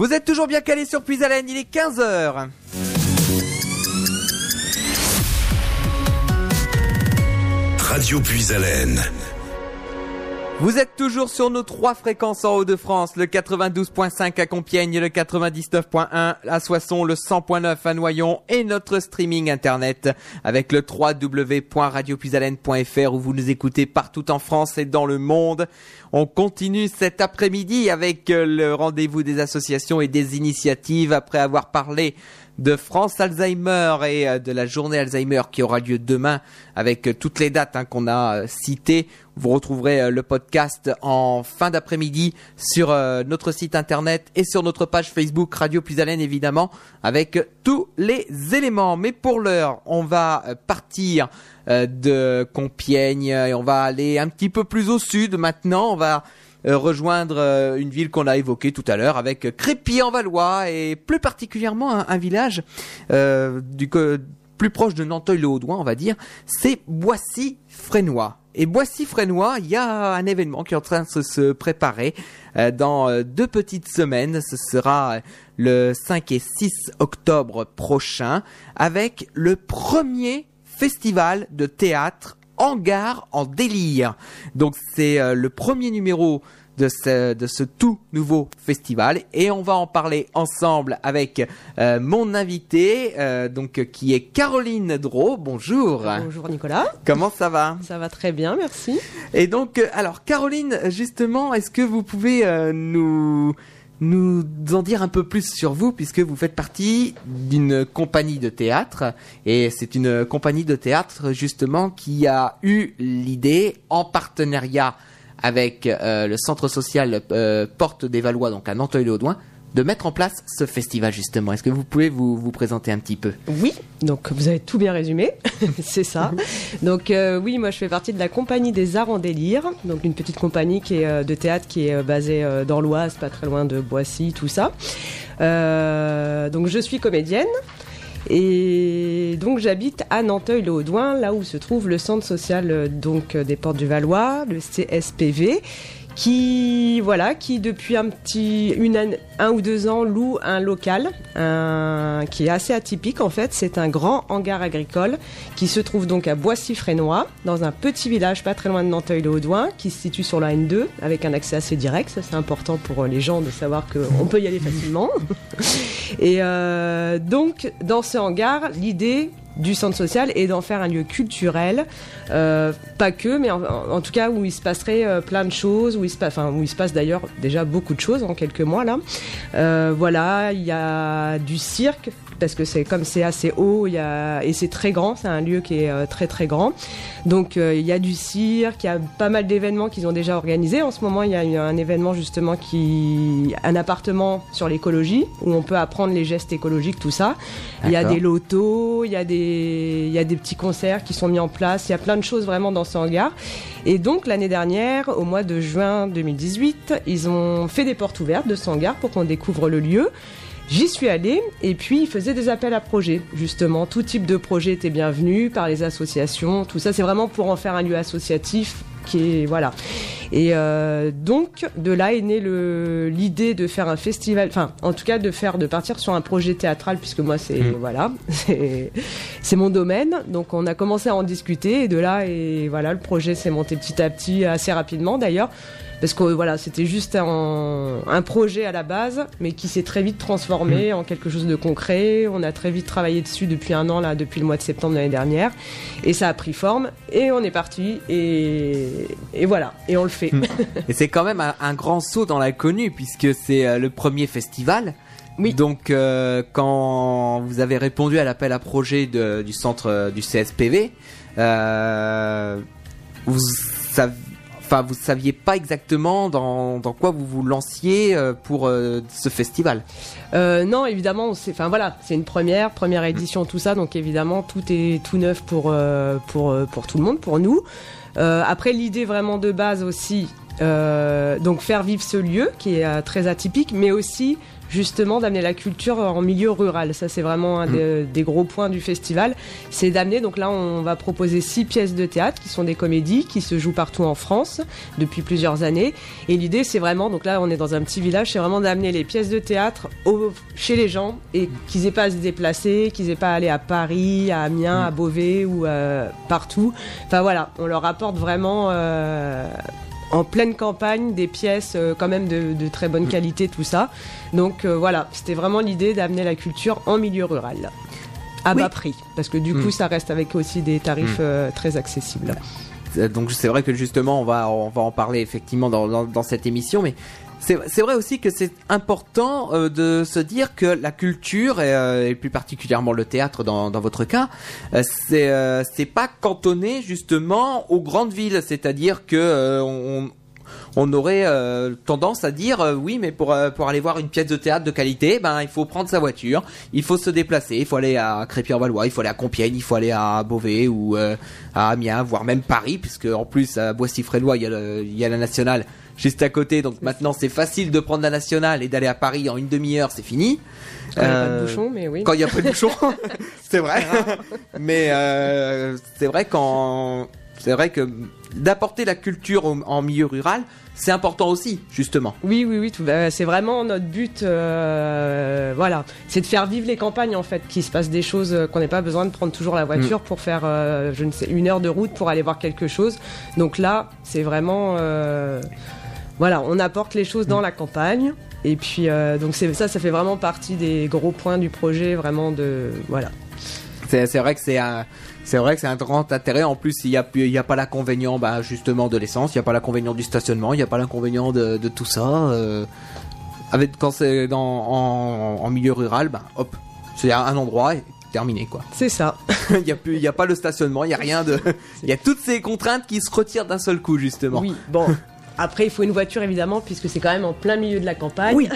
Vous êtes toujours bien calé sur Puisalène, il est 15h. Radio Puisalène. Vous êtes toujours sur nos trois fréquences en Haut-de-France, le 92.5 à Compiègne, le 99.1 à Soissons, le 100.9 à Noyon et notre streaming internet avec le www.radiopuisalène.fr où vous nous écoutez partout en France et dans le monde. On continue cet après-midi avec le rendez-vous des associations et des initiatives après avoir parlé de France Alzheimer et euh, de la journée Alzheimer qui aura lieu demain avec euh, toutes les dates hein, qu'on a euh, citées. Vous retrouverez le podcast en fin d'après-midi sur notre site internet et sur notre page Facebook Radio Puisalène évidemment avec tous les éléments. Mais pour l'heure, on va partir de Compiègne et on va aller un petit peu plus au sud maintenant. On va rejoindre euh, une ville qu'on a évoquée tout à l'heure avec Crépy-en-Valois et plus particulièrement un, village euh, du plus proche de Nanteuil-le-Haudouin, on va dire, c'est Boissy-Frénois. Et Boissy-Frénois, il y a un événement qui est en train de se, préparer dans deux petites semaines. Ce sera le 5 et 6 octobre prochain avec le premier festival de théâtre Hangar en délire. Donc c'est euh, le premier numéro de ce, de ce tout nouveau festival et on va en parler ensemble avec euh, mon invité euh, donc qui est Caroline Drault. Bonjour. Bonjour Nicolas. Comment ça va? Ça va très bien, merci. Et donc alors Caroline justement, est-ce que vous pouvez nous nous en dire un peu plus sur vous puisque vous faites partie d'une compagnie de théâtre et c'est une compagnie de théâtre justement qui a eu l'idée en partenariat avec euh, le centre social euh, Porte des Valois donc à Nanteuil-le-Audouin de mettre en place ce festival justement. Est-ce que vous pouvez vous, vous présenter un petit peu? Oui, donc vous avez tout bien résumé, c'est ça. Donc euh, oui, moi je fais partie de la compagnie des Arts en délire, donc une petite compagnie qui est, euh, de théâtre qui est euh, basée dans l'Oise, pas très loin de Boissy, tout ça. donc je suis comédienne. Et donc j'habite à Nanteuil-le-Haudouin, là où se trouve le centre social donc des Portes du Valois, le CSPV, qui voilà qui depuis un petit une un ou deux ans loue un local qui est assez atypique en fait. C'est un grand hangar agricole qui se trouve donc à Boissy-Frénois dans un petit village pas très loin de Nanteuil-le-Haudouin qui se situe sur la N2 avec un accès assez direct. Ça c'est important pour les gens de savoir qu'on peut y aller facilement. Et euh, donc dans ce hangar l'idée du centre social et d'en faire un lieu culturel, euh, pas que, mais en, tout cas où il se passerait euh, plein de choses, où il se, enfin, où il se passe d'ailleurs déjà beaucoup de choses en quelques mois là. Euh, voilà, il y a du cirque parce que c'est comme c'est assez haut, il y a, et c'est très grand, c'est un lieu qui est très très grand. Donc il y a du cirque, il y a pas mal d'événements qu'ils ont déjà organisés. En ce moment, il y a un événement justement qui, un appartement sur l'écologie où on peut apprendre les gestes écologiques, tout ça. Il y a des lotos, il y a des il y a des petits concerts qui sont mis en place, il y a plein de choses vraiment dans ce hangar. Et donc l'année dernière, au mois de juin 2018, ils ont fait des portes ouvertes de ce hangar pour qu'on découvre le lieu. J'y suis allée et puis ils faisaient des appels à projets. Justement, tout type de projet était bienvenu par les associations. Tout ça, c'est vraiment pour en faire un lieu associatif qui est voilà. Et euh, donc de là est née l'idée de faire un festival, enfin en tout cas de faire de partir sur un projet théâtral puisque moi c'est mm. voilà c'est mon domaine. Donc on a commencé à en discuter et de là et voilà le projet s'est monté petit à petit assez rapidement d'ailleurs parce que voilà, c'était juste un, projet à la base, mais qui s'est très vite transformé mm. en quelque chose de concret. On a très vite travaillé dessus depuis un an là, depuis le mois de septembre de l'année dernière, et ça a pris forme. Et on est parti, et, voilà, et on le fait. Mm. et c'est quand même un, grand saut dans l'inconnu puisque c'est euh, le premier festival. Oui. Donc, euh, quand vous avez répondu à l'appel à projet du centre euh, du CSPV, vous savez enfin vous saviez pas exactement dans, dans quoi vous vous lanciez euh, pour euh, ce festival. Euh, non, évidemment, c'est enfin voilà, c'est une première, première édition, tout ça, donc évidemment tout est tout neuf pour pour pour tout le monde, pour nous. après l'idée vraiment de base aussi, Euh, donc faire vivre ce lieu qui est euh, très atypique, mais aussi justement d'amener la culture en milieu rural. Ça, c'est vraiment un des, des gros points du festival. C'est d'amener, donc là, on va proposer six pièces de théâtre qui sont des comédies qui se jouent partout en France depuis plusieurs années. Et l'idée, c'est vraiment, donc là, on est dans un petit village, c'est vraiment d'amener les pièces de théâtre au- chez les gens et qu'ils aient pas à se déplacer, qu'ils aient pas à aller à Paris, à Amiens, à Beauvais ou euh, partout. Enfin voilà, on leur apporte vraiment. euh, en pleine campagne, des pièces euh, quand même de, de très bonne qualité, tout ça. Donc euh, voilà, c'était vraiment l'idée d'amener la culture en milieu rural. À Oui. bas prix, parce que du Mm. coup ça reste avec aussi des tarifs euh, très accessibles. Donc c'est vrai que justement on va on va en parler effectivement dans, dans, dans cette émission, mais c'est vrai aussi que c'est important euh, de se dire que la culture et, euh, plus particulièrement le théâtre dans, votre cas, euh, c'est euh, c'est pas cantonné justement aux grandes villes, c'est-à-dire que on aurait tendance à dire oui mais pour pour aller voir une pièce de théâtre de qualité ben il faut prendre sa voiture il faut se déplacer il faut aller à Crépy-en-Valois il faut aller à Compiègne il faut aller à Beauvais ou à Amiens voire même Paris puisque en plus à Boissy-Frélois il il y a la nationale juste à côté donc maintenant c'est facile de prendre la nationale et d'aller à Paris en une demi-heure c'est fini Quand il n'y a pas Euh, de bouchon, mais oui. quand il n'y a pas de bouchon, c'est vrai. Mais euh, c'est vrai quand c'est vrai que d'apporter la culture en milieu rural, c'est important aussi, justement. Oui, oui, oui, bah, c'est vraiment notre but. euh, voilà, c'est de faire vivre les campagnes en fait, qu'il se passe des choses, euh, qu'on n'ait pas besoin de prendre toujours la voiture pour faire, euh, je ne sais, une heure de route pour aller voir quelque chose. Donc là, c'est vraiment, euh, voilà, on apporte les choses dans la campagne. Et puis, euh, donc ça, ça fait vraiment partie des gros points du projet, vraiment de, voilà. C'est vrai que c'est un c'est vrai que c'est un grand intérêt. En plus, il y a plus- il y a pas l'inconvénient, bah justement de l'essence, il y a pas l'inconvénient du stationnement, il y a pas l'inconvénient de, de tout ça. euh, avec quand c'est en, en milieu rural, bah hop, c'est un endroit et terminé quoi. C'est ça. Il y a plus, y a pas le stationnement, il y a rien de, il y a toutes ces contraintes qui se retirent d'un seul coup justement. Oui, bon. Après, il faut une voiture évidemment, puisque c'est quand même en plein milieu de la campagne. Oui.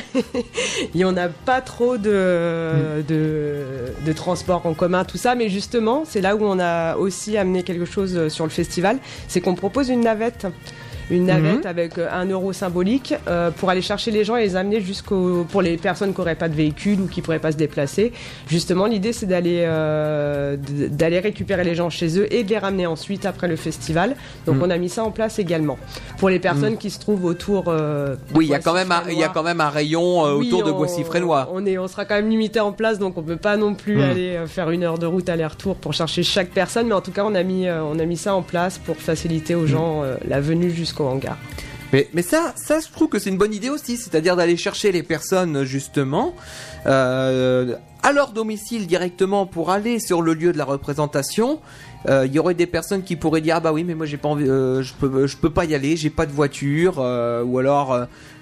Et on n'a pas trop de, de, de transport en commun, tout ça. Mais justement, c'est là où on a aussi amené quelque chose sur le festival. C'est qu'on propose une navette. Une navette avec euh, un euro symbolique euh, pour aller chercher les gens et les amener jusqu'au pour les personnes qui n'auraient pas de véhicule ou qui pourraient pas se déplacer. Justement, l'idée c'est d'aller euh, d'aller récupérer les gens chez eux et de les ramener ensuite après le festival. Donc Mhm. on a mis ça en place également pour les personnes qui se trouvent autour. euh, de Oui, il y a quand même, un, il y a quand même un rayon Oui, autour de Boissy-Frénois. On, est, on sera quand même limité en place, donc on peut pas non plus aller faire une heure de route aller-retour pour chercher chaque personne. Mais en tout cas, on a mis, on a mis ça en place pour faciliter aux gens la venue jusqu'au hangar. Mais, ça, ça, je trouve que c'est une bonne idée aussi, c'est-à-dire d'aller chercher les personnes justement euh, à leur domicile directement pour aller sur le lieu de la représentation. Euh, Il y aurait des personnes qui pourraient dire ah bah oui mais moi j'ai pas envie, euh, je peux je peux pas y aller, j'ai pas de voiture ou alors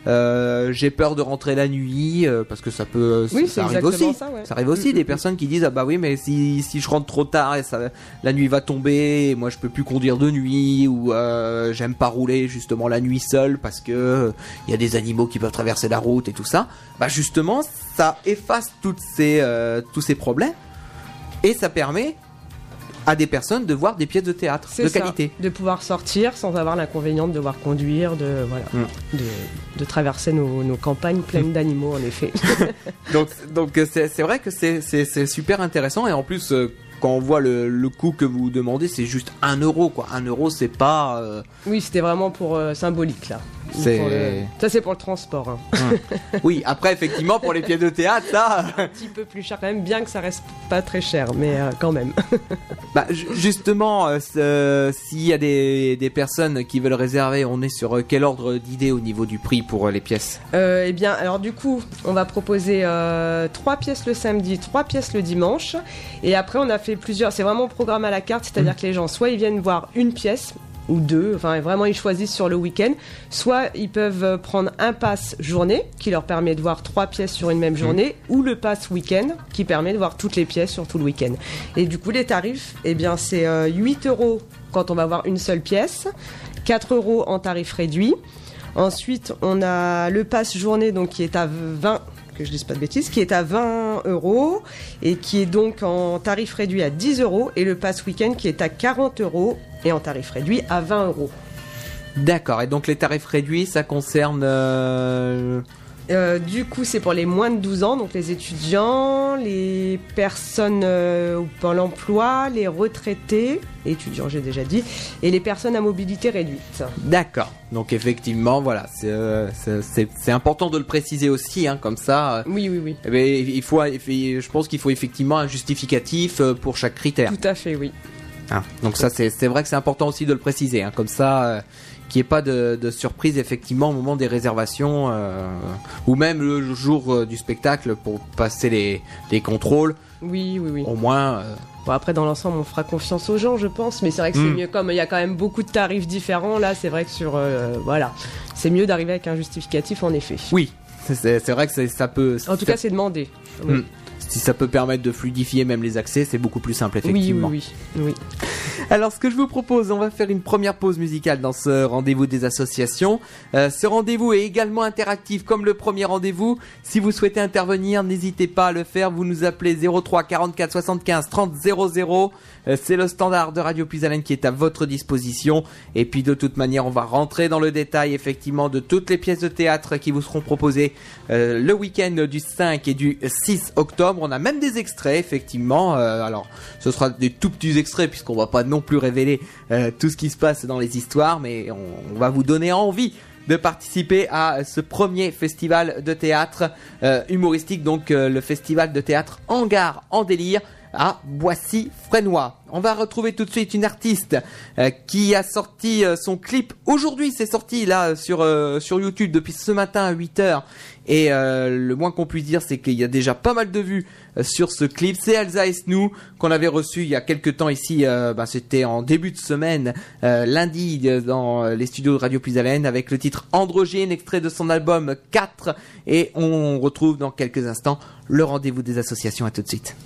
euh, euh, j'ai peur de rentrer la nuit euh, parce que ça peut Oui, ça c'est arrive aussi. ça, ouais. Ça arrive aussi Mm, des mm, personnes qui disent ah bah oui mais si si je rentre trop tard et ça la nuit va tomber, et moi je peux plus conduire de nuit ou euh, j'aime pas rouler justement la nuit seul parce que euh, il y a des animaux qui peuvent traverser la route et tout ça. Bah justement ça efface toutes ces euh, tous ces problèmes et ça permet à des personnes de voir des pièces de théâtre de ça, qualité. de pouvoir sortir sans avoir l'inconvénient de devoir conduire, de voilà, Mm. de, de traverser nos, nos campagnes pleines d'animaux en effet. Donc donc c'est c'est vrai que c'est super intéressant et en plus euh, quand on voit le, le coût que vous demandez, c'est juste un euro quoi. Un euro, c'est pas. euh, oui, c'était vraiment pour euh, symbolique là. C'est- Pour le- Ça c'est pour le transport. hein. Oui, après effectivement pour les pieds de théâtre, ça. Un petit peu plus cher quand même, bien que ça reste pas très cher, mais euh, quand même. Bah, ju- justement, euh, ce- s'il y a des, des personnes qui veulent réserver, on est sur euh, quel ordre d'idée au niveau du prix pour euh, les pièces? Euh, eh bien, alors du coup, on va proposer euh, trois pièces le samedi, trois pièces le dimanche, et après on a fait plusieurs. C'est vraiment programme à la carte, c'est-à-dire que les gens soit ils viennent voir une pièce ou deux, enfin vraiment ils choisissent sur le week-end, soit ils peuvent prendre un pass journée qui leur permet de voir trois pièces sur une même journée, ou le pass week-end qui permet de voir toutes les pièces sur tout le week-end. Et du coup, les tarifs, eh bien c'est euh, 8 euros quand on va voir une seule pièce, 4 euros en tarif réduit. Ensuite, on a le pass journée donc qui est à 20 que je dise pas de bêtises, qui est à 20 euros et qui est donc en tarif réduit à 10 euros et le pass week-end qui est à 40 euros et en tarif réduit à 20 euros. D'accord. Et donc les tarifs réduits, ça concerne. euh, Euh, du coup, c'est pour les moins de 12 ans, donc les étudiants, les personnes euh, au Pôle emploi, les retraités, étudiants j'ai déjà dit, et les personnes à mobilité réduite. D'accord. Donc effectivement, voilà, c'est euh, important de le préciser aussi, hein, comme ça. euh, Oui, oui, oui. eh ben, il faut, je pense qu'il faut effectivement un justificatif pour chaque critère. Tout à fait, oui. Hein. Donc ça, c'est vrai que c'est important aussi de le préciser, hein, comme ça, qu'il n'y ait pas de, de surprise effectivement au moment des réservations euh, ou même le jour euh, du spectacle pour passer les, les contrôles. Oui, oui, oui. Au moins, euh, Bon, après, dans l'ensemble, on fera confiance aux gens, je pense, mais c'est vrai que c'est Mm. mieux, comme il y a quand même beaucoup de tarifs différents, là, c'est vrai que sur. euh, voilà. C'est mieux d'arriver avec un justificatif, en effet. oui, c'est vrai que ça peut. En tout ça- cas, c'est demandé. Mm. Si ça peut permettre de fluidifier même les accès, c'est beaucoup plus simple Oui, oui, effectivement. oui, oui. Alors, ce que je vous propose, on va faire une première pause musicale dans ce rendez-vous des associations. Euh, ce rendez-vous est également interactif comme le premier rendez-vous. Si vous souhaitez intervenir, n'hésitez pas à le faire. Vous nous appelez 03 44 75 30 00. Euh, c'est le standard de Radio Puisalène qui est à votre disposition. Et puis, de toute manière, on va rentrer dans le détail effectivement de toutes les pièces de théâtre qui vous seront proposées euh, le week-end du 5 et du 6 octobre. On a même des extraits effectivement. Euh, alors, ce sera des tout petits extraits puisqu'on va pas non plus révéler tout ce qui se passe dans les histoires, mais on, va vous donner envie de participer à ce premier festival de théâtre humoristique, donc le festival de théâtre Hangar en délire à Boissy-Fresnois. On va retrouver tout de suite une artiste euh, qui a sorti euh, son clip aujourd'hui, c'est sorti là sur euh, sur YouTube depuis ce matin à 8h et euh, le moins qu'on puisse dire c'est qu'il y a déjà pas mal de vues euh, sur ce clip. C'est Elsa Esnou qu'on avait reçu il y a quelques temps ici, euh, ben, c'était en début de semaine, lundi dans les studios de Radio Puisalène avec le titre Androgyne, extrait de son album 4 et on retrouve dans quelques instants le rendez-vous des associations. À tout de suite.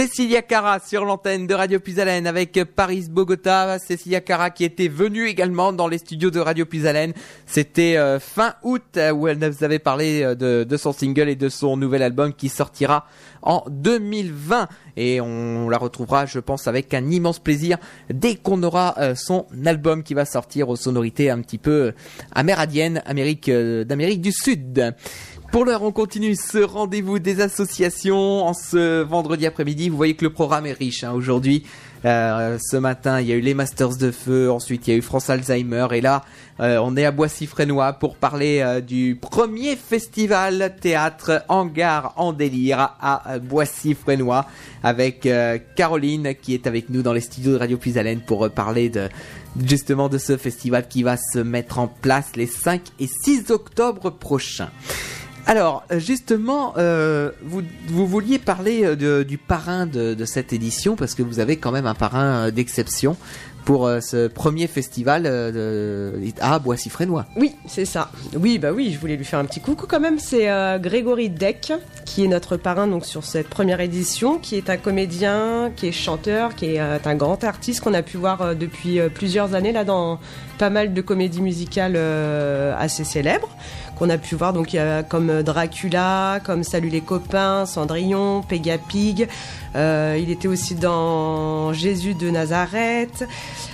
Cécilia Cara sur l'antenne de Radio Puisalène avec Paris Bogota. Cécilia Cara qui était venue également dans les studios de Radio Puisalène. C'était euh, fin août euh, où elle nous avait parlé euh, de, son single et de son nouvel album qui sortira en 2020. Et on la retrouvera, je pense, avec un immense plaisir dès qu'on aura son album qui va sortir aux sonorités un petit peu amérindiennes, Amérique d'Amérique du Sud. Pour l'heure, on continue ce rendez-vous des associations en ce vendredi après-midi. Vous voyez que le programme est riche hein, aujourd'hui. Euh, ce matin, il y a eu les Masters de Feu, ensuite il y a eu France Alzheimer, et là, euh, on est à Boissy-Frénois pour parler euh, du premier festival théâtre Hangar en délire à Boissy-Frénois avec Caroline qui est avec nous dans les studios de Radio Puisalène pour parler de justement de ce festival qui va se mettre en place les 5 et 6 octobre prochains. Alors, euh, justement, euh, vous, vous vouliez parler euh, du parrain de, cette édition, parce que vous avez quand même un parrain d'exception pour ce premier festival euh, de- à Boissy-Frénois. Oui, c'est ça. Oui, bah oui, je voulais lui faire un petit coucou quand même. C'est Grégory Deck qui est notre parrain donc sur cette première édition, qui est un comédien, qui est chanteur, qui est un grand artiste qu'on a pu voir depuis plusieurs années là dans pas mal de comédies musicales assez célèbres qu'on a pu voir. Donc comme Dracula, comme Salut les copains, Cendrillon, Pega Pig. Euh, il était aussi dans Jésus de Nazareth.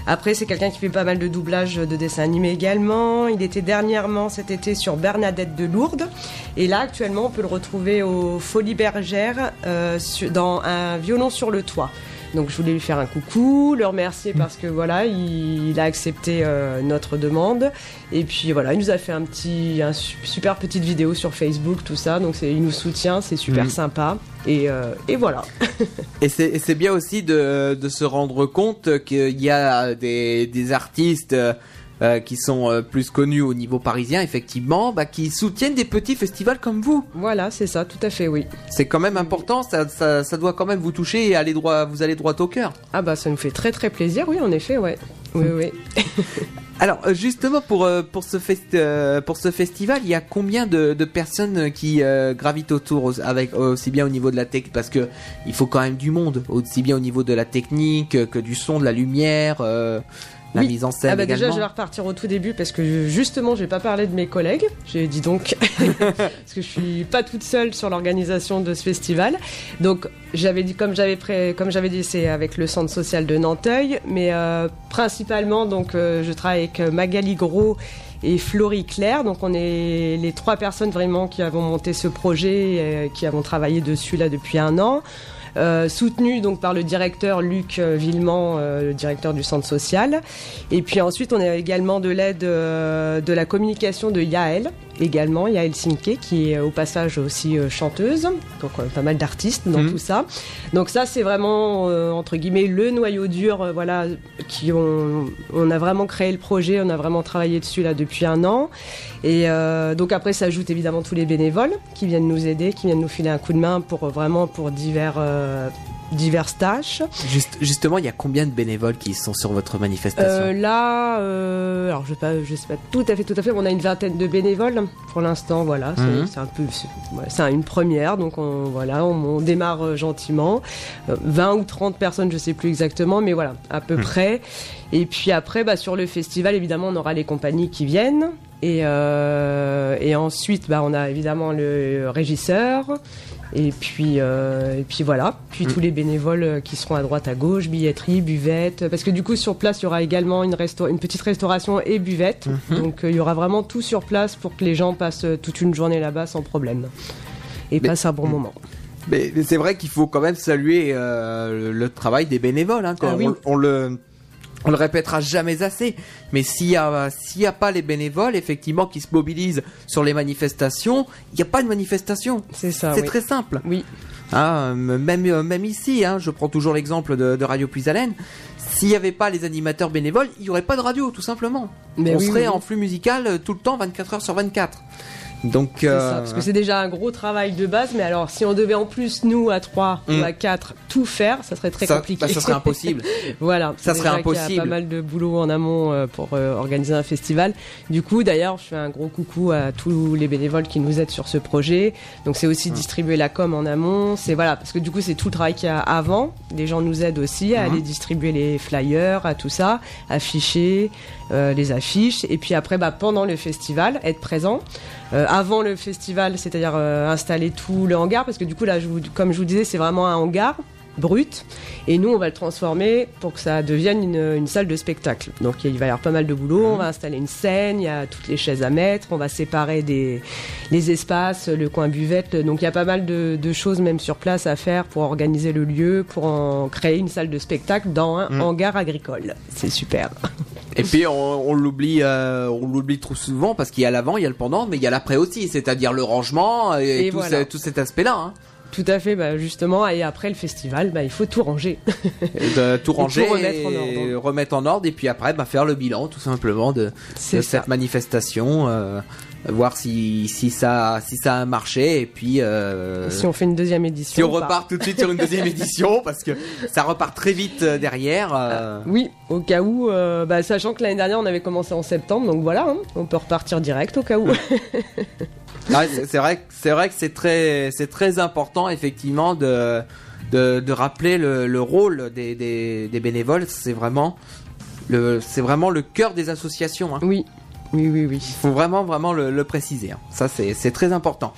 Après, c'est quelqu'un qui fait pas mal de doublages de dessins animés également. Il était dernièrement cet été sur Bernadette de Lourdes. Et là, actuellement, on peut le retrouver au Folies Bergères euh, dans un violon sur le toit. Donc je voulais lui faire un coucou, le remercier parce que voilà, il, il a accepté euh, notre demande. Et puis voilà, il nous a fait un petit, un super petite vidéo sur Facebook, tout ça. Donc il nous soutient, c'est super Mhm. sympa. Et, euh, et voilà. Et c'est et c'est bien aussi de, de se rendre compte qu'il y a des, des artistes euh, qui sont euh, plus connus au niveau parisien, effectivement, bah, qui soutiennent des petits festivals comme vous. Voilà, c'est ça, tout à fait, oui. C'est quand même important, ça, ça, ça doit quand même vous toucher et aller droit, vous allez droit au cœur. Ah bah ça nous fait très très plaisir, oui, en effet, ouais. Oui, oui. Alors euh, justement pour pour ce fest, pour ce festival, il y a combien de, de personnes qui euh, gravitent autour avec aussi bien au niveau de la tech parce que il faut quand même du monde aussi bien au niveau de la technique que du son, de la lumière, euh, la Oui. mise en scène Ah bah déjà je vais repartir au tout début parce que justement j'ai pas parlé de mes collègues. J'ai dit donc parce que je suis pas toute seule sur l'organisation de ce festival. Donc j'avais dit comme j'avais pré- comme j'avais dit c'est avec le centre social de Nanteuil, mais euh, principalement donc euh, je travaille avec euh, Magali Gros et Florie Claire. Donc on est les trois personnes vraiment qui avons monté ce projet, euh, qui avons travaillé dessus là depuis un an. Euh, soutenu donc par le directeur Luc euh, Villemont, euh, le directeur du centre social. Et puis ensuite, on a également de l'aide de la communication de Yael, également Yael Sinke, qui est au passage aussi euh, chanteuse, donc euh, pas mal d'artistes dans Mhm. tout ça. Donc ça, c'est vraiment euh, entre guillemets le noyau dur, voilà, qui ont, on a vraiment créé le projet, on a vraiment travaillé dessus là depuis un an. Et euh, donc après, s'ajoutent évidemment tous les bénévoles qui viennent nous aider, qui viennent nous filer un coup de main pour vraiment pour divers euh, diverses tâches. Juste- justement, il y a combien de bénévoles qui sont sur votre manifestation Euh, là, euh, alors je sais je sais pas tout à fait, tout à fait. On a une vingtaine de bénévoles pour l'instant. Voilà, c'est Mhm. un peu, c'est une première. Donc on, voilà, on, on démarre euh, gentiment. Euh, 20 ou 30 personnes, je sais plus exactement, mais voilà, à peu près. Et puis après, bah, sur le festival, évidemment, on aura les compagnies qui viennent. Et, et ensuite, bah, on a évidemment le régisseur. Et puis, euh, et puis voilà. Puis Mm. tous les bénévoles euh, qui seront à droite, à gauche, billetterie, buvette. Parce que du coup, sur place, il y aura également une, resta- une petite restauration et buvette. Mhm. Donc euh, il y aura vraiment tout sur place pour que les gens passent toute une journée là-bas sans problème. Et Mais- passent un bon moment. Mais, c'est vrai qu'il faut quand même saluer euh, le, travail des bénévoles. Hein, quand Ah oui. on, on le on le répétera jamais assez. Mais s'il y a pas les bénévoles effectivement qui se mobilisent sur les manifestations, il n'y a pas de manifestation. C'est ça. c'est oui. très simple. Oui. Hein, même même ici, hein, je prends toujours l'exemple de, de Radio Puisalène. S'il n'y avait pas les animateurs bénévoles, il n'y aurait pas de radio, tout simplement. Mais on oui, serait oui, en flux musical euh, tout le temps, 24 heures sur 24. Donc, euh, ça, parce que c'est déjà un gros travail de base, mais alors si on devait en plus, nous, à 3 Mm. ou à 4, tout faire, ça serait très ça, compliqué. bah, ça serait impossible. Voilà, Ça serait déjà qu'il y a impossible. pas mal de boulot en amont euh, pour euh, organiser un festival. Du coup, d'ailleurs, je fais un gros coucou à tous les bénévoles qui nous aident sur ce projet. Donc, c'est aussi distribuer la com en amont. C'est voilà, parce que du coup, c'est tout le travail qu'il y a avant. Les gens nous aident aussi à Mhm. aller distribuer les flyers, à tout ça, afficher euh, les affiches. Et puis après, bah, pendant le festival, être présent. Euh, avant le festival, c'est-à-dire euh, installer tout le hangar, parce que du coup, là, je vous- comme je vous disais, c'est vraiment un hangar brut. Et nous, on va le transformer pour que ça devienne une, une salle de spectacle. Donc il va y avoir pas mal de boulot. On va installer une scène, il y a toutes les chaises à mettre, on va séparer des, les espaces, le coin buvette. Donc il y a pas mal de, de choses même sur place à faire pour organiser le lieu, pour en créer une salle de spectacle dans un Mm. hangar agricole. C'est super. Et puis on, on l'oublie, euh, on l'oublie trop souvent parce qu'il y a l'avant, il y a le pendant, mais il y a l'après aussi, c'est-à-dire le rangement et, Et tout, voilà. ce- tout cet aspect-là, hein. Tout à fait, bah, justement. Et après le festival, bah, il faut tout ranger. de tout ranger, tout remettre en et ordre. remettre en ordre, et puis après bah, faire le bilan tout simplement de, de cette manifestation, euh, voir si, si ça si ça a marché, et puis euh, Si on fait une deuxième édition. si on repart tout de suite sur une deuxième édition parce que ça repart très vite euh, derrière. euh, Oui, au cas où, euh, bah, sachant que l'année dernière on avait commencé en septembre, donc voilà, hein, on peut repartir direct au cas où. Ouais, c'est vrai, que- c'est vrai que c'est très, c'est très important effectivement de, de, de rappeler le, le rôle des, des, des bénévoles. C'est vraiment le, c'est vraiment le cœur des associations. Hein. oui, oui, oui, oui. Il faut vraiment, vraiment le, le préciser. hein. Ça, c'est, très important.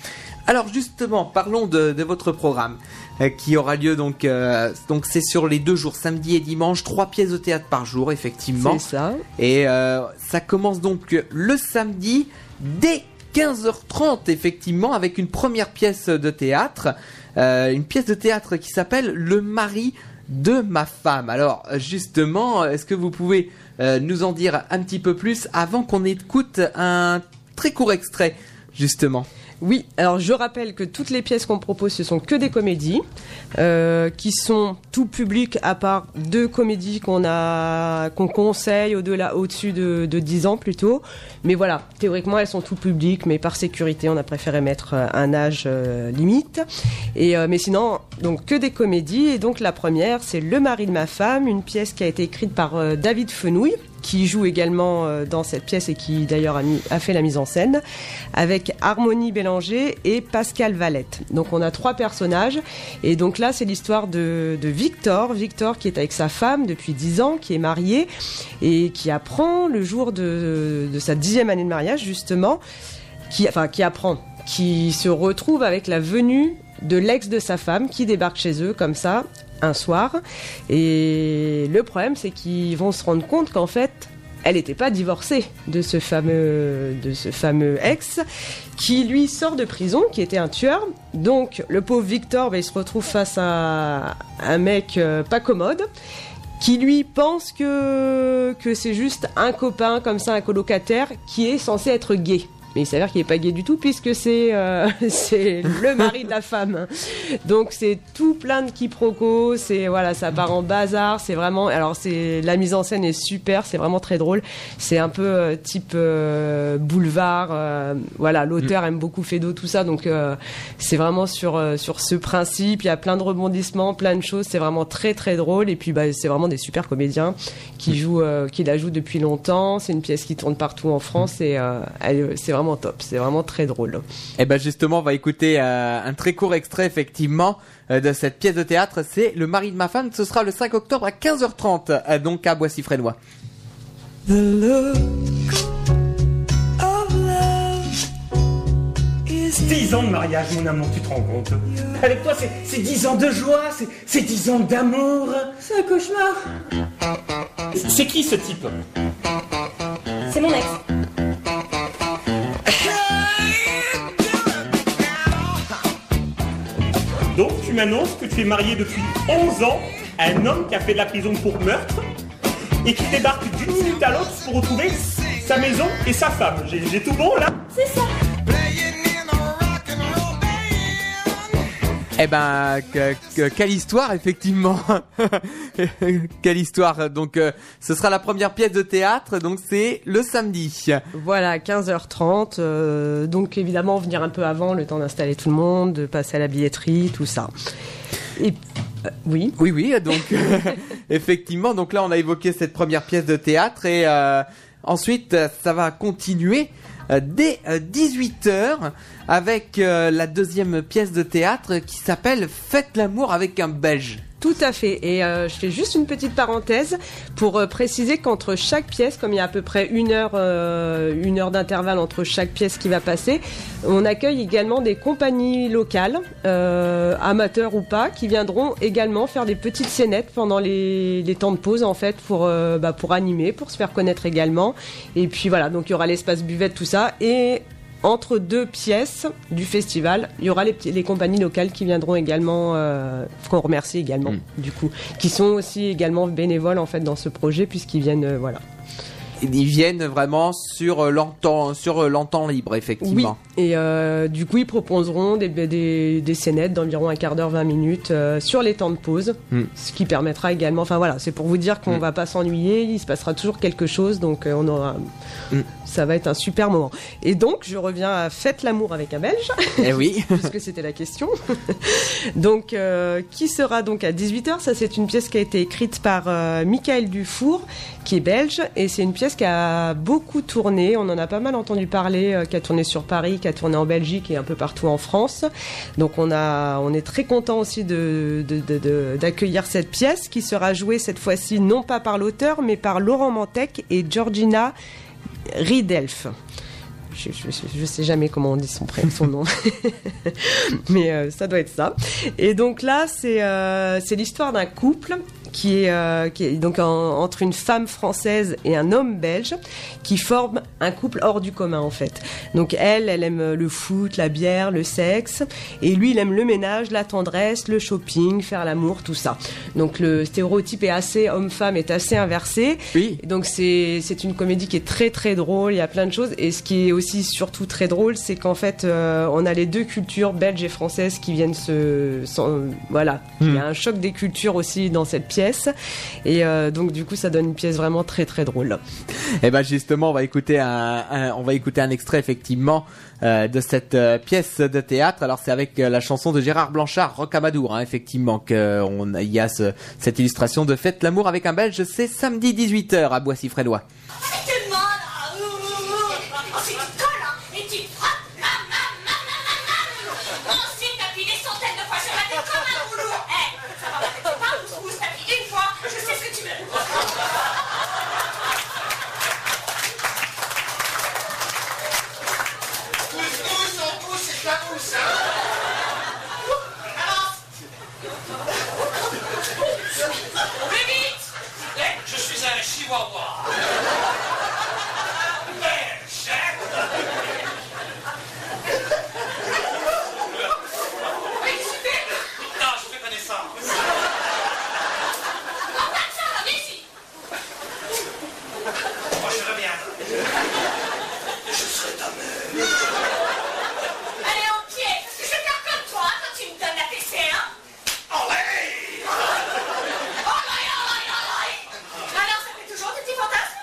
Alors justement, parlons de, de votre programme euh, qui aura lieu donc, euh, donc c'est sur les deux jours, samedi et dimanche, trois pièces de théâtre par jour effectivement. C'est ça. Et euh, ça commence donc le samedi dès 15h30 effectivement avec une première pièce de théâtre, une pièce de théâtre qui s'appelle Le mari de ma femme. Alors justement, est-ce que vous pouvez euh, nous en dire un petit peu plus avant qu'on écoute un très court extrait justement? Oui, alors je rappelle que toutes les pièces qu'on propose, ce sont que des comédies, euh, qui sont tout public à part deux comédies qu'on a, qu'on conseille au-delà, au-dessus de, de 10 ans plutôt. Mais voilà, théoriquement elles sont tout public, mais par sécurité, on a préféré mettre euh, un âge euh, limite. Et mais sinon, donc que des comédies. Et donc la première, c'est Le mari de ma femme, une pièce qui a été écrite par David Fenouil qui joue également euh, dans cette pièce et qui d'ailleurs a, fait la mise en scène, avec Harmonie Bélanger et Pascal Valette. Donc on a trois personnages, et donc là c'est l'histoire de, Victor, Victor qui est avec sa femme depuis 10 ans, qui est marié, et qui apprend le jour de, sa dixième année de mariage justement, enfin qui apprend, qui se retrouve avec la venue de l'ex de sa femme qui débarque chez eux comme ça un soir. Et le problème, c'est qu'ils vont se rendre compte qu'en fait, elle n'était pas divorcée de ce fameux, de ce fameux ex qui lui sort de prison, qui était un tueur. Donc le pauvre Victor, ben, il se retrouve face à un mec euh, pas commode qui lui pense que, que c'est juste un copain comme ça, un colocataire, qui est censé être gay. Mais il s'avère qu'il n'est pas gay du tout puisque c'est euh, c'est le mari de la femme. Donc c'est tout plein de quiproquos, c'est voilà, ça part en bazar, c'est vraiment alors c'est la mise en scène est super, c'est vraiment très drôle. C'est un peu euh, type euh, boulevard voilà, l'auteur aime beaucoup Fedo tout ça. Donc c'est vraiment sur sur ce principe, il y a plein de rebondissements, plein de choses, c'est vraiment très très drôle. Et puis bah c'est vraiment des super comédiens qui jouent qui la jouent depuis longtemps, c'est une pièce qui tourne partout en France. Et c'est vraiment top, c'est vraiment très drôle. Eh ben justement, on va écouter euh, un très court extrait effectivement euh, de cette pièce de théâtre. C'est Le mari de ma femme. Ce sera le 5 octobre à 15h30, euh, donc à Boissy-Frénois. The look of love is 10 ans de mariage, mon amour, tu te rends compte Avec toi, c'est- c'est 10 ans de joie, c'est- c'est 10 ans d'amour. C'est un cauchemar. C'est qui ce type? C'est mon ex. M'annonces que tu es marié depuis 11 ans à un homme qui a fait de la prison pour meurtre et qui débarque d'une minute à l'autre pour retrouver sa maison et sa femme. J'ai tout bon là? C'est ça. Eh ben, que- que- quelle histoire effectivement. quelle histoire. Donc, euh, ce sera la première pièce de théâtre. Donc, c'est le samedi. Voilà, 15h30. euh, donc évidemment, venir un peu avant, le temps d'installer tout le monde, de passer à la billetterie, tout ça. Et euh, oui. Oui, oui. Donc, effectivement. Donc là, on a évoqué cette première pièce de théâtre et euh, ensuite, ça va continuer dès 18h avec euh, la deuxième pièce de théâtre qui s'appelle Faites l'amour avec un Belge. Tout à fait. Et euh, je fais juste une petite parenthèse pour euh, préciser qu'entre chaque pièce, comme il y a à peu près une heure, euh, une heure d'intervalle entre chaque pièce qui va passer, on accueille également des compagnies locales, amateurs ou pas, qui viendront également faire des petites scénettes pendant les, temps de pause en fait pour bah, pour animer, pour se faire connaître également. Et puis voilà, donc il y aura l'espace buvette, tout ça et entre deux pièces du festival, il y aura les, compagnies locales qui viendront également, euh, qu'on remercie également, Mm. du coup, qui sont aussi également bénévoles en fait dans ce projet puisqu'ils viennent, euh, voilà. Ils viennent vraiment sur euh, l'entend sur euh, l'entend libre, Oui. effectivement. Et euh, du coup, ils proposeront des, des, des scénettes d'environ un quart d'heure, 20 minutes euh, sur les temps de pause, Mm. ce qui permettra également. Enfin voilà, c'est pour vous dire qu'on Mm. va pas s'ennuyer, il se passera toujours quelque chose, donc euh, on aura. Mm. Ça va être un super moment. Et donc, je reviens à Faites l'amour avec un Belge. Eh oui. puisque c'était la question. donc, euh, qui sera donc à 18h Ça, c'est une pièce qui a été écrite par euh, Michael Dufour, qui est belge, et c'est une pièce qui a beaucoup tourné. On en a pas mal entendu parler, euh, qui a tourné sur Paris, qui a tourné en Belgique et un peu partout en France. Donc, on est très content aussi d'accueillir cette pièce, qui sera jouée cette fois-ci non pas par l'auteur, mais par Laurent Mantec et Georgina Riedelf. Je, je, sais jamais comment on dit son prénom, son nom, mais euh, ça doit être ça. Et donc là, c'est euh, c'est l'histoire d'un couple qui est, euh, qui est donc en- entre une femme française et un homme belge qui forment un couple hors du commun en fait. Donc elle, elle aime le foot, la bière, le sexe, et lui, il aime le ménage, la tendresse, le shopping, faire l'amour, tout ça. Donc le stéréotype est assez homme-femme est assez inversé. Oui. Donc c'est c'est une comédie qui est très très drôle, il y a plein de choses et ce qui est aussi surtout très drôle, c'est qu'en fait euh, on a les deux cultures belges et françaises qui viennent se voilà, il y a un choc des cultures aussi dans cette pièce et euh, donc du coup ça donne une pièce vraiment très très drôle. Et ben justement, on va écouter un, un- on va écouter un extrait effectivement euh, de cette euh, pièce de théâtre. Alors c'est avec euh, la chanson de Gérard Blanchard, Rocamadour, hein, effectivement, qu'on il y a ce- cette illustration de Faites l'amour avec un Belge. C'est samedi 18h à Boissy-Frédois. Tellement là Ensuite tu colles hein, et tu frappes Mam, mam, mam, mam, mam, mam. Ensuite t'appuies des centaines de fois sur la tête comme un boulot Eh, ça va pas t'aider pas, pousse, pousse, t'appuies une fois, je sais ce que tu veux Pousse, pousse, on pousse, c'est pas pousse, hein Avance Plus vite Eh, Je suis un chihuahua Belge, hein Oui, super Non, je fais connaissance Regarde ça, là, viens ici Moi, je reviendrai. Je serai ta mère. Allez, en pied, parce que je vais faire comme toi quand tu me donnes la PC, hein Allez Oh là là là là là Alors, ça fait toujours des petits fantasmes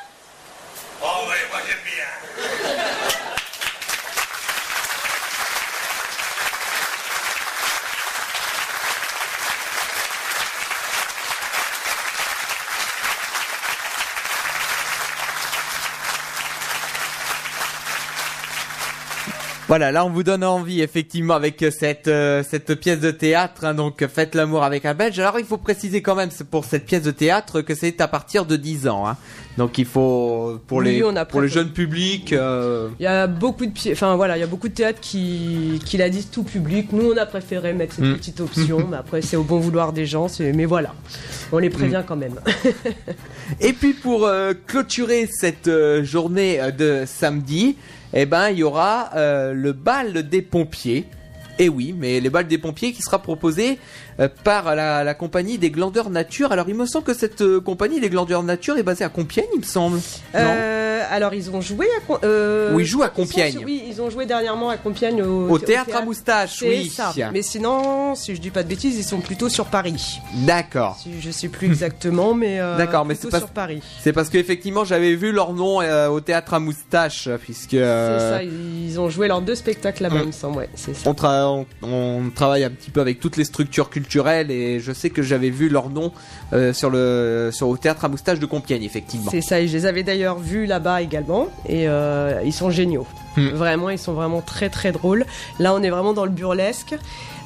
Oh oui, moi j'aime bien. Voilà, là on vous donne envie effectivement avec euh, cette euh, cette pièce de théâtre. hein, donc faites l'amour avec un Belge. Alors il faut préciser quand même pour cette pièce de théâtre que c'est à partir de 10 ans. hein. Donc il faut pour Oui, les on a pour le préféré. jeune public. euh, Il y a beaucoup de enfin voilà, il y a beaucoup de théâtres qui qui la disent tout public. Nous on a préféré mettre cette Mm. petite option, mais après c'est au bon vouloir des gens, mais voilà. On les prévient quand même. Et puis pour euh, clôturer cette journée de samedi, eh ben il y aura euh, le bal des pompiers. Et oui, mais les balles des pompiers qui sera proposé par la, la compagnie des Glandeurs Nature. Alors il me semble que cette euh, compagnie des Glandeurs Nature est basée à Compiègne, il me semble. Euh, alors ils ont joué à euh, Oui, ils jouent à sont Compiègne. oui, ils ont joué dernièrement à Compiègne au, Au théâtre à moustache, oui. ça. Mais sinon, si je dis pas de bêtises, ils sont plutôt sur Paris. D'accord. Si- Je sais plus exactement, mais euh, D'accord, mais c'est pas- sur Paris. C'est parce qu'effectivement j'avais vu leur nom euh, au théâtre à moustache, puisque C'est euh, ça. Ils ont joué leurs deux spectacles là-bas, il me semble. Ouais, c'est ça. on, tra- on- on travaille un petit peu avec toutes les structures culturelles et je sais que j'avais vu leur nom euh, sur le sur au théâtre à moustache de Compiègne effectivement. C'est ça, et je les avais d'ailleurs vus là-bas également, et euh, ils sont géniaux. Hmm. Vraiment, ils sont vraiment très très drôles. Là, on est vraiment dans le burlesque.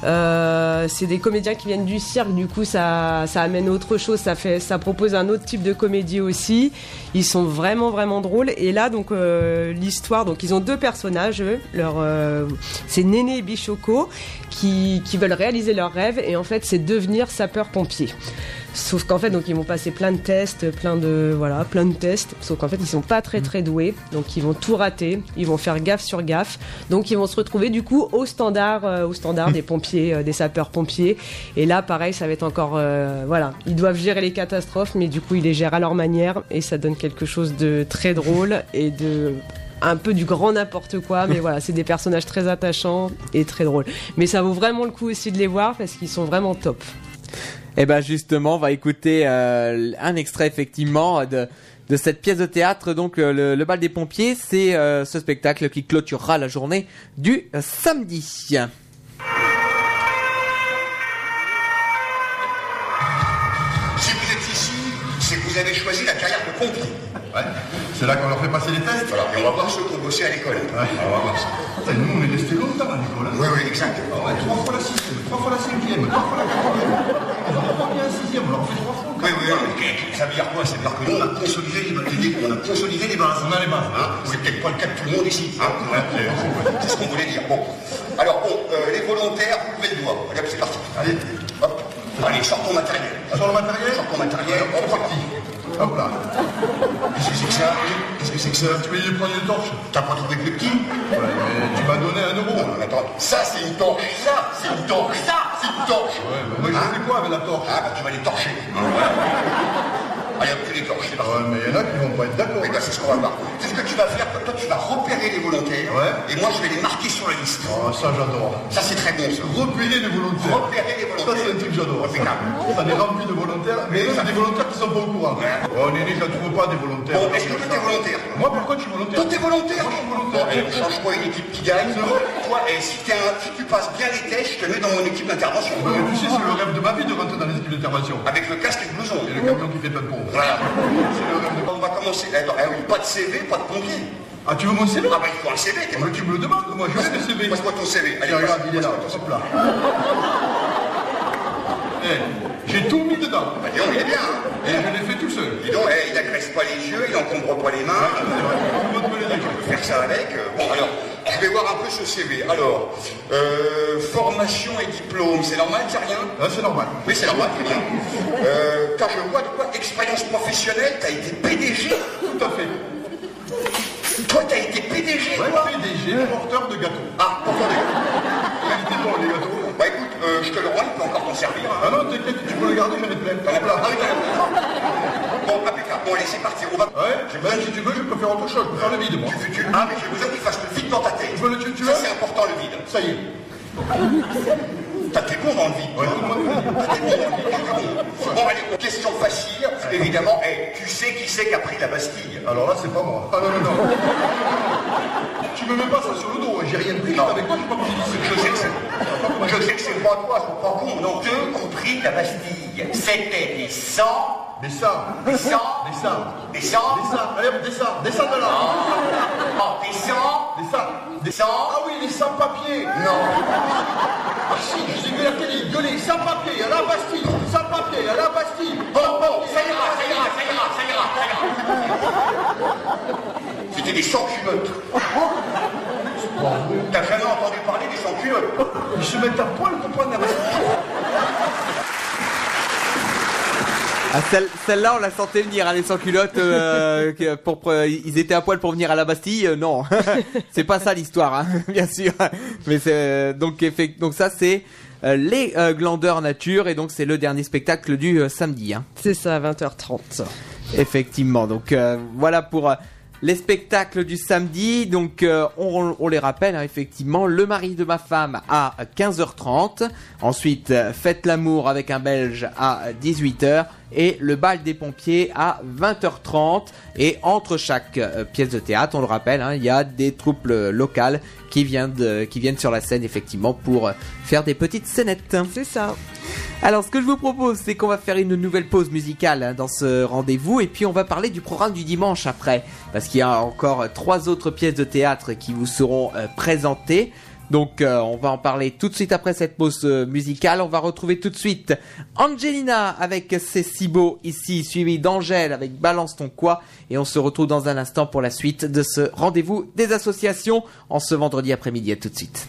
Euh, c'est des comédiens qui viennent du cirque, du coup, ça, ça amène autre chose. Ça fait, ça propose un autre type de comédie aussi. Ils sont vraiment vraiment drôles. Et là, donc euh, l'histoire, donc ils ont deux personnages. eux. Leur, euh, c'est Néné et Bichoco qui, veulent réaliser leur rêve, et en fait, c'est devenir sapeur-pompier. Sauf qu'en fait, donc ils vont passer plein de tests, plein de voilà, plein de tests. Sauf qu'en fait, ils sont pas très très doués, donc ils vont tout rater. Ils vont faire gaffe sur gaffe. Donc ils vont se retrouver du coup au standard, euh, des pompiers, euh, des sapeurs pompiers. Et là, pareil, ça va être encore euh, voilà, ils doivent gérer les catastrophes, mais du coup, ils les gèrent à leur manière, et ça donne quelque chose de très drôle et de un peu du grand n'importe quoi, mais voilà, c'est des personnages très attachants et très drôles. Mais ça vaut vraiment le coup aussi de les voir parce qu'ils sont vraiment top. Et ben justement, on va écouter euh, un extrait effectivement de de cette pièce de théâtre, donc euh, le, le bal des pompiers, c'est euh, ce spectacle qui clôturera la journée du samedi. Si vous êtes ici, c'est que vous avez choisi la carrière de pompier. Ouais. C'est là qu'on leur fait passer les tests Voilà, et on va voir ceux qui ont bossé à l'école. Ouais, on va voir ça. Putain, nous, on est restés longtemps à l'école. Hein. Oui, oui, exact. Ah ouais, trois fois la sixième, trois fois la cinquième, trois fois la quatrième. On bien la sixième, on leur fait trois fois. Oui, oui, oui, ça veut dire quoi? Ça veut dire que nous, on a consolidé les bases. On a consolidé les bases. On a les bases. Hein? C'est peut-être pas le cas de tout le monde ici. Hein? C'est- c'est ce qu'on voulait dire. Bon. Alors, bon, euh, les volontaires, vous levez le doigt. Allez, c'est parti. Allez, Hop. Allez, sors ton matériel. sur le matériel Sors ton matériel. C'est parti. Hop là. Qu'est-ce que c'est que ça Qu'est-ce que c'est que ça? Tu veux y prendre une torche T'as pas trouvé plus petit Ouais, mais tu m'as donné un euro. Non, attends, ça c'est une torche, ça c'est une torche, ça c'est une torche. Ouais, mais moi, je fais quoi avec la torche? Ah bah tu vas les torcher. Allez, hop, tu les torches, c'est Ah parti. ouais, mais il y en a qui vont pas être d'accord. Oui, bah, c'est ce qu'on va voir. C'est ce que tu vas faire, toi tu vas repérer les volontaires, Ouais. et moi je vais les marquer sur la liste. Oh, ça, j'adore. Ça c'est très bon ça. Repérer les volontaires. Repérer les Ça, volontaires. c'est un truc que j'adore. Impeccable. Ça est rempli de volontaires, mais c'est des volontaires qui sont pas au courant. Ouais. Oh, Nini, je ne trouve pas des volontaires. Bon, est-ce que toi t'es volontaire? Moi, pourquoi tu es volontaire? Toi t'es volontaire Moi, je suis Bon, volontaire. allez, on change pas une équipe qui gagne. Toi, et si, t'es un- si tu passes bien les tests, je te mets dans mon équipe d'intervention. Tu sais, c'est le rêve de ma vie de rentrer dans les équipes d'intervention. Avec le casque et le blouson. Et le camion qui fait plein de pompes. Voilà. C'est le rêve de- On va commencer. Attends, ah oui, pas de CV, pas de pompier. Ah, tu veux mon CV Ah bah il faut un CV, t'es Ah, mais tu me le demandes, moi, je veux des CV. Passe-moi ton CV. Allez, regarde, il est là. Hop là. Eh, j'ai tout mis dedans. Bah dis donc, il est bien, hein Et je l'ai fait tout seul. Dis donc, eh, il agresse pas les yeux, il encombre pas les mains. Tout le monde me l'a dit. Tu peux faire ça avec. euh, Bon, alors, je vais voir un peu ce CV. Alors, euh, formation et diplôme, c'est normal, c'est rien Ah, c'est normal. Oui, c'est normal, très bien. Euh, t'as, je vois de quoi Expérience professionnelle, t'as été PDG Tout à fait. Toi, t'as été PDG, Ouais, toi PDG, porteur de gâteau. Ah, attendez. Qualité bon, les gâteaux? Bah écoute, euh, je te le rends, il peut encore t'en servir. hein. Ah non, t'inquiète, tu peux le garder, j'en ai plein. T'en as plein. Ah Bon, impeccable. Bon, laissez partir. On va... Ouais, j'ai pas si tu veux, je peux faire autre chose. Je peux faire le vide, moi. Tu veux. Ah, mais je veux qu'il fasse le vide dans ta tête. Tu veux le tu, tu Ça, c'est important, le vide. Ça y est. T'as tes bon dans le vide. Ouais. Bon dans le vide. Allez, question facile. Évidemment, hey, tu sais qui c'est qui a pris la Bastille Alors là, c'est pas moi. Ah non, non, non. tu me mets pas ça sur le dos. Hein. J'ai rien pris. Non. Avec toi, pas pris. Je sais que c'est... Je sais que c'est pas toi, je prends compte. Donc, eux ont pris la Bastille. C'était des 100 Descends. Descends. Descends. Descends. Descends. Allez, descends. Descends de là. Non. descends. Descends. Descends. Ah oui, les sans-papiers. Non. Ah si, j'ai vu la télé gueuler. Sans-papiers, à la Bastille. Sans-papiers, à la Bastille. Bon, bon, ça ira, ça ira, ça ira, ça ira, ça ira. C'était des sans-culottes. T'as jamais entendu parler des sans-culottes? Ils se mettent à poil pour prendre la Bastille. Ah, celle- Celle-là, on la sentait venir, hein, les sans-culottes, euh, pour, pour- ils étaient à poil pour venir à la Bastille, euh, non. c'est pas ça l'histoire, hein, bien sûr. Mais c'est, euh, donc, donc ça, c'est euh, les euh, glandeurs nature, et donc c'est le dernier spectacle du euh, samedi. Hein. C'est ça, 20h30. Effectivement. Donc euh, voilà pour les spectacles du samedi. Donc euh, on, on les rappelle hein, effectivement. Le mari de ma femme à 15h30. Ensuite euh, Faites l'amour avec un Belge à 18h. Et le bal des pompiers à 20h30. Et entre chaque euh, pièce de théâtre, on le rappelle, hein, il y a des troupes euh, locales qui viennent, de- qui viennent sur la scène effectivement pour euh, faire des petites scénettes. C'est ça. Alors, ce que je vous propose, c'est qu'on va faire une nouvelle pause musicale hein, dans ce rendez-vous, et puis on va parler du programme du dimanche après, parce qu'il y a encore trois autres pièces de théâtre qui vous seront euh, présentées. Donc, euh, on va en parler tout de suite après cette pause euh, musicale. On va retrouver tout de suite Angelina avec C'est si ici, suivi d'Angèle avec Balance ton quoi, et on se retrouve dans un instant pour la suite de ce rendez-vous des associations en ce vendredi après-midi. À tout de suite.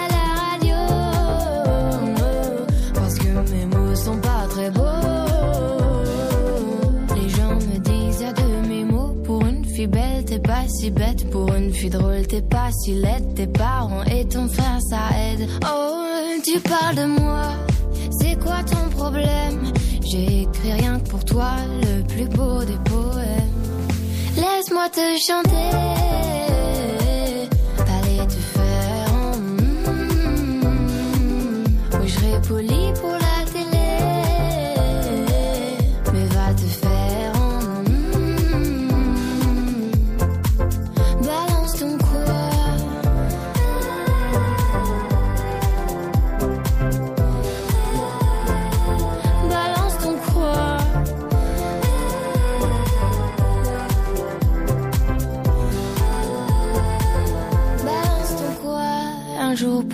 pas si bête. Pour une fille drôle, t'es pas si laide. Tes parents et ton frère, ça aide. Oh, tu parles de moi. C'est quoi ton problème? J'ai écrit rien que pour toi, le plus beau des poèmes. Laisse-moi te chanter. Allez te faire. mm. Je serai poli pour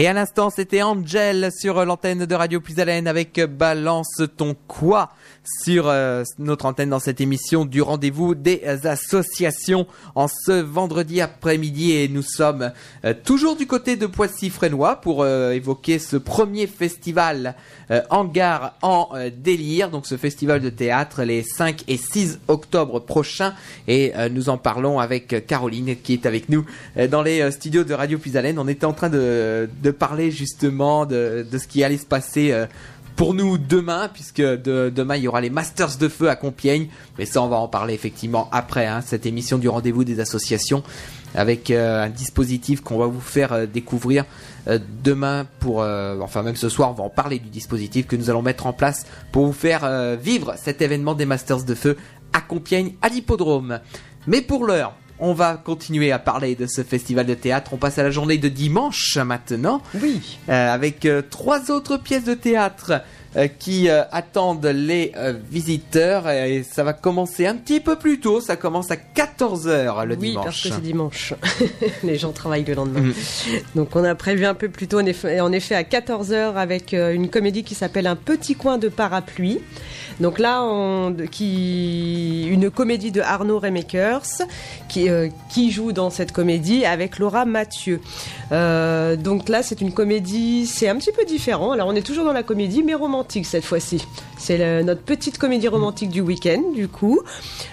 Et à l'instant, c'était Angel sur l'antenne de Radio Plus Haleine avec Balance ton quoi sur euh, notre antenne dans cette émission du rendez-vous des associations en ce vendredi après-midi. Et nous sommes euh, toujours du côté de Poissy-Frénois pour euh, évoquer ce premier festival euh, Hangar en euh, délire, donc ce festival de théâtre les 5 et 6 octobre prochains. Et euh, nous en parlons avec Caroline qui est avec nous dans les studios de Radio Plus Haleine. On était en train de, de parler justement de, de ce qui allait se passer pour nous demain, puisque de- demain il y aura les Masters de Feu à Compiègne, mais ça on va en parler effectivement après hein, cette émission du rendez-vous des associations, avec euh, un dispositif qu'on va vous faire euh, découvrir euh, demain pour, enfin même ce soir on va en parler du dispositif que nous allons mettre en place pour vous faire vivre cet événement des Masters de Feu à Compiègne, à l'hippodrome. Mais pour l'heure, on va continuer à parler de ce festival de théâtre. On passe à la journée de dimanche maintenant. Oui. Euh, avec euh, trois autres pièces de théâtre qui euh, attendent les euh, visiteurs. Et ça va commencer un petit peu plus tôt. Ça commence à 14h le oui, dimanche. parce que c'est dimanche. Les gens travaillent le lendemain. Mhm. Donc on a prévu un peu plus tôt, en effet, en effet à 14h, avec euh, une comédie qui s'appelle Un petit coin de parapluie. Donc là, on, qui, une comédie de Arnaud Remakers qui, euh, qui joue dans cette comédie avec Laura Mathieu. Euh, donc là, c'est une comédie, c'est un petit peu différent. Alors on est toujours dans la comédie, mais romantique cette fois-ci. C'est notre petite comédie romantique du week-end, du coup.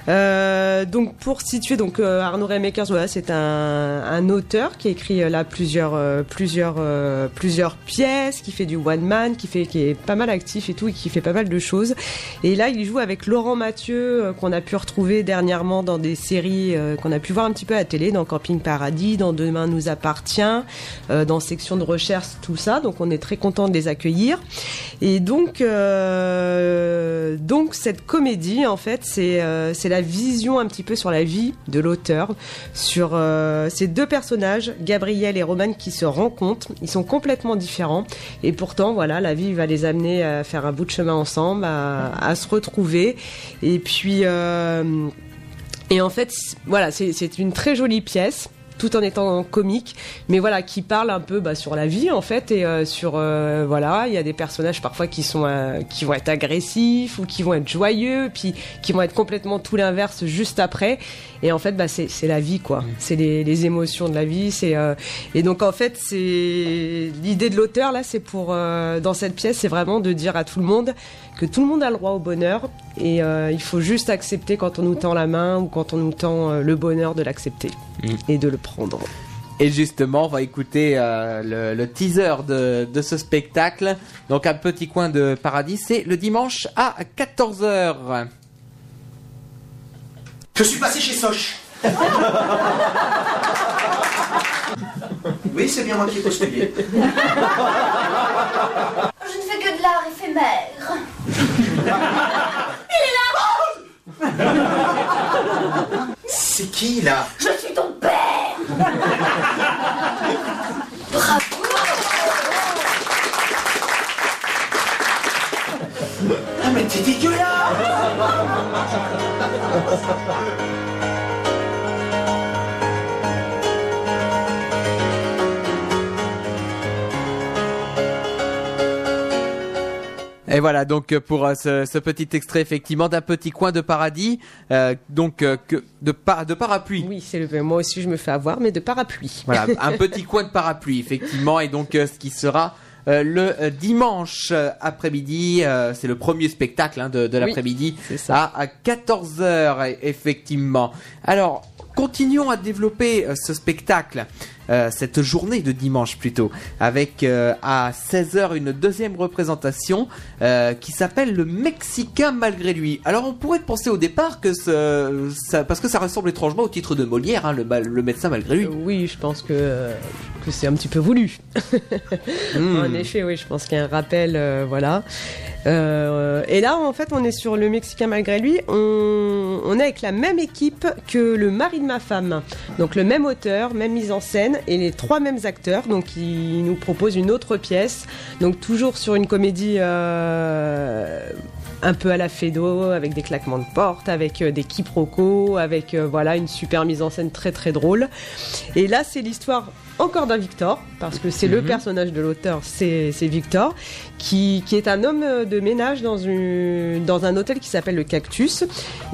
Euh, donc pour situer, donc euh, Arnaud Remakers, voilà, c'est un, auteur qui écrit euh, là plusieurs, pièces, qui fait du one man, qui fait, qui est pas mal actif et tout, et qui fait pas mal de choses. Et là, il joue avec Laurent Mathieu, qu'on a pu retrouver dernièrement dans des séries qu'on a pu voir un petit peu à la télé, dans Camping Paradis, dans Demain nous appartient, dans Section de recherche, tout ça. Donc on est très content de les accueillir. Et donc, euh, donc cette comédie, en fait, c'est euh, c'est la vision un petit peu sur la vie de l'auteur, sur euh, ces deux personnages, Gabriel et Roman, qui se rencontrent. Ils sont complètement différents, et pourtant, voilà, la vie va les amener à faire un bout de chemin ensemble, à, se retrouver. Et puis, et en fait, voilà, c'est une très jolie pièce tout en étant comique, mais voilà, qui parle un peu bah, sur la vie en fait et euh, sur euh, voilà, il y a des personnages parfois qui sont euh, qui vont être agressifs ou qui vont être joyeux, puis qui vont être complètement tout l'inverse juste après. Et en fait, bah, c'est la vie quoi, c'est les, les émotions de la vie, c'est euh, et donc en fait c'est l'idée de l'auteur là, c'est pour euh, dans cette pièce, c'est vraiment de dire à tout le monde que tout le monde a le droit au bonheur et euh, il faut juste accepter quand on nous tend la main ou quand on nous tend le bonheur de l'accepter et de le prendre. Et justement, on va écouter euh, le, le teaser de, de ce spectacle. Donc un petit coin de paradis, c'est le dimanche à 14h. Je suis passé chez Soch. Oui, c'est bien moi qui ai postulé. Je ne fais que de l'art éphémère. Il est là C'est qui là? Je suis ton père Bravo Ah mais t'es dégueulasse Et voilà donc euh, pour euh, ce, ce petit extrait effectivement d'un petit coin de paradis, euh, donc euh, que de, pa- de parapluie. Oui, c'est le moi aussi je me fais avoir, mais de parapluie. Voilà, un petit coin de parapluie, effectivement, et donc euh, ce qui sera euh, le euh, dimanche euh, après-midi, euh, c'est le premier spectacle hein, de, l'après-midi, c'est ça. à, à 14h, effectivement. Alors, continuons à développer euh, ce spectacle. Euh, cette journée de dimanche plutôt, avec euh, à 16h une deuxième représentation euh, qui s'appelle le Mexicain malgré lui. Alors on pourrait penser au départ que ce, ça, parce que ça ressemble étrangement au titre de Molière, hein, le, médecin malgré lui. Oui, je pense que que c'est un petit peu voulu. Hmm. En effet, oui, je pense qu'il y a un rappel, voilà. Et là, en fait, on est sur le Mexicain malgré lui. On, on est avec la même équipe que le mari de ma femme. Donc le même auteur, même mise en scène et les trois mêmes acteurs. Donc ils nous proposent une autre pièce. Donc toujours sur une comédie. euh, un peu à la Fedo, avec des claquements de porte, avec euh, des quiproquos, avec euh, voilà une super mise en scène très très drôle. Et là, c'est l'histoire encore d'un Victor, parce que c'est le Mhm. personnage de l'auteur, c'est Victor, qui, qui est un homme de ménage dans, une, dans un hôtel qui s'appelle le Cactus,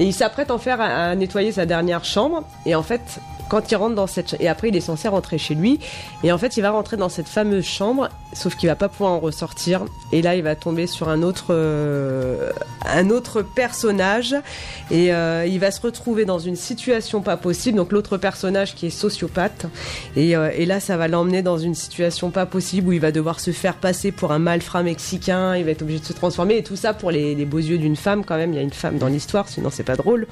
et il s'apprête en faire à, à nettoyer sa dernière chambre, et en fait, quand il rentre dans cette et après il est censé rentrer chez lui. Et en fait il va rentrer dans cette fameuse chambre sauf qu'il va pas pouvoir en ressortir. Et là il va tomber sur un autre euh, un autre personnage. Et euh, il va se retrouver dans une situation pas possible. Donc l'autre personnage qui est sociopathe. Et, euh, et là ça va l'emmener dans une situation pas possible où il va devoir se faire passer pour un malfrat mexicain. Il va être obligé de se transformer. Et tout ça pour les, les beaux yeux d'une femme quand même. Il y a une femme dans l'histoire sinon c'est pas drôle.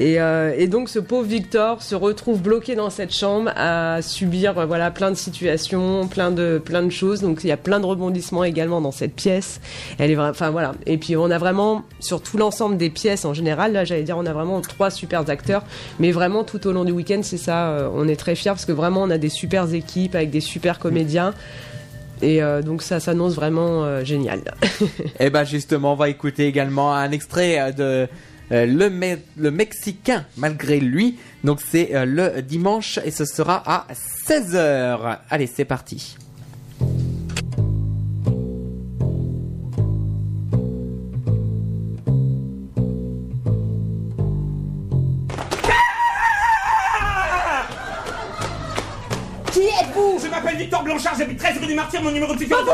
Et, et donc ce pauvre Victor se retrouve bloqué dans cette chambre à subir euh, voilà plein de situations, plein de plein de choses. Donc il y a plein de rebondissements également dans cette pièce. Elle est enfin voilà. Et puis on a vraiment sur tout l'ensemble des pièces en général, là j'allais dire on a vraiment trois super acteurs, mais vraiment tout au long du week-end c'est ça. euh, on est très fiers parce que vraiment on a des super équipes avec des super comédiens. Et euh, donc ça s'annonce vraiment génial. Et ben justement, on va écouter également un extrait de euh, le, Me- le Mexicain malgré lui. Donc c'est euh, le dimanche et ce sera à 16h. Allez, c'est parti. Qui êtes-vous? Je m'appelle Victor Blanchard, j'habite 13 rue du Martyr, mon numéro de sécurité.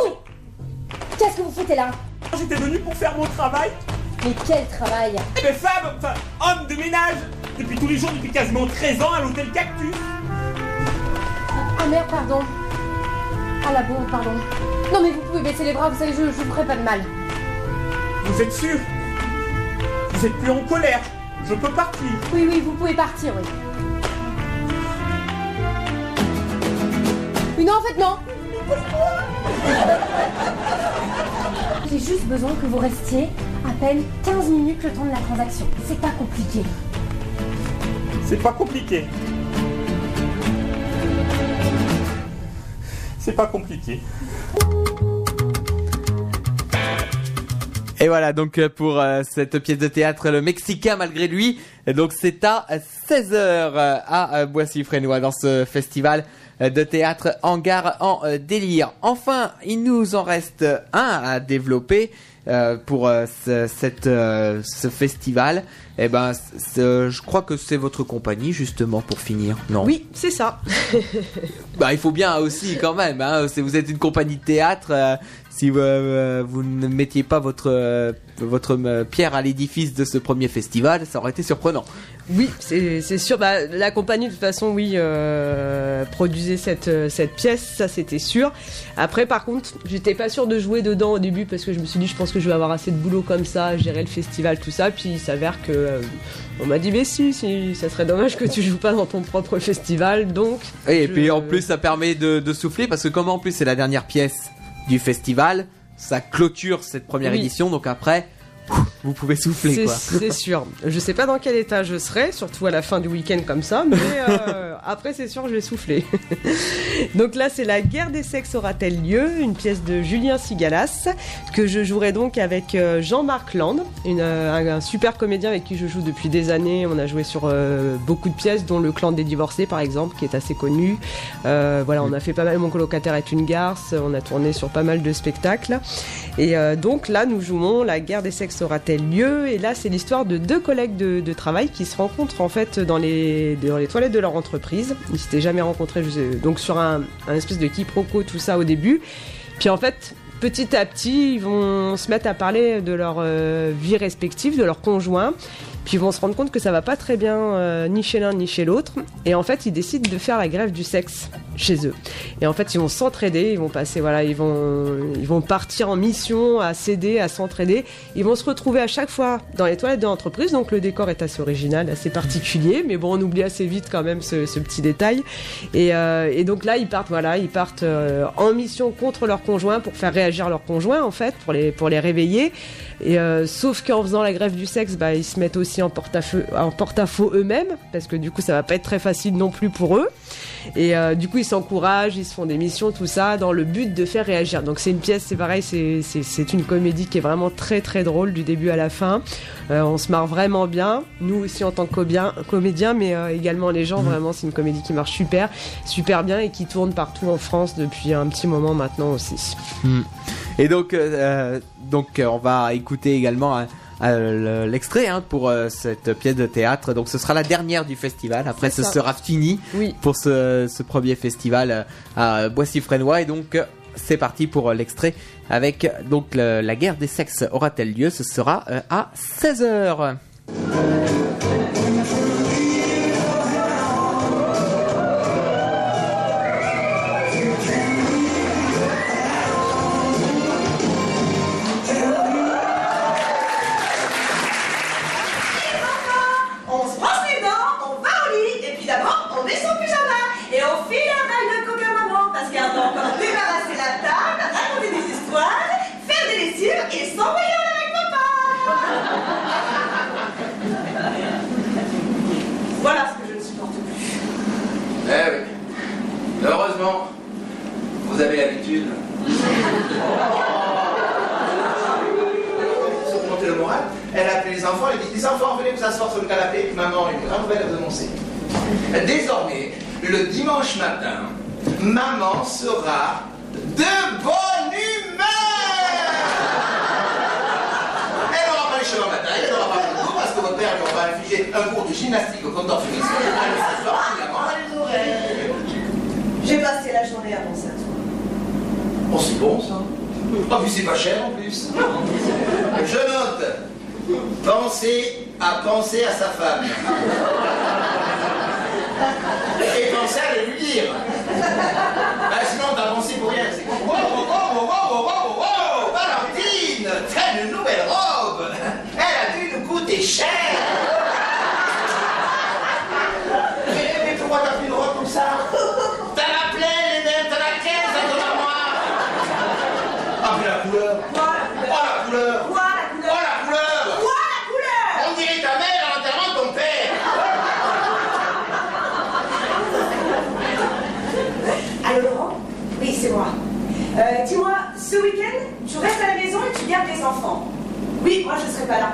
Qu'est-ce que vous foutez là? J'étais venu pour faire mon travail. Mais quel travail ben femme, enfin homme de ménage, depuis tous les jours, depuis quasiment 13 ans à l'hôtel Cactus. Ah merde, pardon. Ah la bourre, pardon. Non mais vous pouvez baisser les bras, vous savez, je, je vous ferai pas de mal. Vous êtes sûr? Vous êtes plus en colère Je peux partir. Oui, oui, vous pouvez partir, oui. Mais non, en fait, non J'ai juste besoin que vous restiez à peine 15 minutes le temps de la transaction. C'est pas compliqué. C'est pas compliqué. C'est pas compliqué. Et voilà donc euh, pour euh, cette pièce de théâtre Le Mexicain malgré lui. Et donc c'est à 16h à euh, Boissy-Frénois dans ce festival de théâtre Hangar en euh, délire. Enfin, il nous en reste un à développer euh, pour euh, ce, cette, euh, ce festival. Et ben, je crois que c'est votre compagnie justement pour finir. Non? Oui, c'est ça. Bah, il faut bien aussi quand même. Hein, si vous êtes une compagnie de théâtre, euh, si vous, euh, vous ne mettiez pas votre euh, votre euh, pierre à l'édifice de ce premier festival, ça aurait été surprenant. Oui, c'est sûr. Bah, la compagnie, de toute façon, oui, euh, produisait cette, euh, cette pièce, ça c'était sûr. Après, par contre, j'étais pas sûr de jouer dedans au début parce que je me suis dit, je pense que je vais avoir assez de boulot comme ça, gérer le festival, tout ça. Puis il s'avère que euh, on m'a dit, mais si, si, ça serait dommage que tu joues pas dans ton propre festival. Donc, Et, je- puis en plus, ça permet de, de souffler parce que comme en plus c'est la dernière pièce du festival, ça clôture cette première Oui. édition. Donc après, vous pouvez souffler C'est quoi. c'est sûr. Je sais pas dans quel état je serai, surtout à la fin du week-end comme ça, mais euh, après c'est sûr je vais souffler. donc là c'est La guerre des sexes aura-t-elle lieu? Une pièce de Julien Sigalas que je jouerai donc avec euh, Jean-Marc Land, une, euh, un, un super comédien avec qui je joue depuis des années. On a joué sur euh, beaucoup de pièces, dont Le clan des divorcés par exemple, qui est assez connu. Euh, voilà, on a fait pas mal. Mon colocataire est une garce. On a tourné sur pas mal de spectacles. Et donc là, nous jouons La guerre des sexes aura-t-elle lieu Et là, c'est l'histoire de deux collègues de, travail qui se rencontrent en fait dans les, dans les toilettes de leur entreprise. Ils s'étaient jamais rencontrés, donc sur un, un espèce de quiproquo, tout ça au début. Puis en fait, petit à petit, ils vont se mettre à parler de leur euh, vie respective, de leur conjoint. Puis ils vont se rendre compte que ça va pas très bien euh, ni chez l'un ni chez l'autre. Et en fait, ils décident de faire la grève du sexe chez eux. Et en fait, ils vont s'entraider, ils vont passer, voilà, ils vont, ils vont partir en mission, à s'aider, à s'entraider. Ils vont se retrouver à chaque fois dans les toilettes de l'entreprise. Donc le décor est assez original, assez particulier, mais bon, on oublie assez vite quand même ce, petit détail. Et, euh, et donc là, ils partent, voilà, ils partent en mission contre leur conjoint pour faire réagir leur conjoint, en fait, pour les, pour les réveiller. Et euh, sauf qu'en faisant la grève du sexe, bah, ils se mettent aussi en porte-à-feu, en porte-à-faux eux-mêmes, parce que du coup, ça va pas être très facile non plus pour eux. Et euh, du coup, ils s'encouragent, ils se font des missions, tout ça, dans le but de faire réagir. Donc c'est une pièce, c'est pareil, c'est- c'est c'est une comédie qui est vraiment très très drôle du début à la fin. Euh, on se marre vraiment bien, nous aussi en tant que comédiens, mais également les gens. Vraiment, c'est une comédie qui marche super, super bien et qui tourne partout en France depuis un petit moment maintenant aussi. Hmm. Et donc, euh, donc euh, on va écouter également euh, euh, le- l'extrait hein, pour euh, cette pièce de théâtre. Donc ce sera la dernière du festival. Après, ce sera fini Oui. pour ce, ce premier festival euh, à Boissy-Frénois. Et donc euh, c'est parti pour euh, l'extrait avec euh, donc le- la guerre des sexes aura-t-elle lieu? Ce sera euh, à 16h. Enfants, elle a dit Les enfants, venez vous asseoir sur le canapé, maman a une grande nouvelle à vous annoncer. Désormais, le dimanche matin, maman sera de bonne humeur Elle n'aura pas les cheveux en bataille, elle n'aura pas le dos parce que votre père lui aura infligé un cours de gymnastique au finalement, elle nous J'ai passé la journée à penser à toi. Oh, c'est bon ça. Oh, puis c'est pas cher en plus. Je note. Penser à penser à sa femme. Et penser à le lui dire. Ah, sinon, t'as pensé pour rien. C'est Wow, wow, wow, wow, wow, wow, wow, Valentine, t'as une nouvelle robe. Elle a dû nous coûter cher. Mais, mais pourquoi t'as pris une robe comme ça T'en as plein les mêmes, t'en as 15 à ton armoire. Ah, mais la couleur. Oh, la couleur. Quoi la couleur Oh, la couleur. Quoi la couleur On dirait ta mère à l'enterrement de ton père. Allô Laurent Oui, c'est moi. Euh, Dis-moi, ce week-end, tu restes à la maison et tu gardes les enfants. Oui, moi je serai pas là.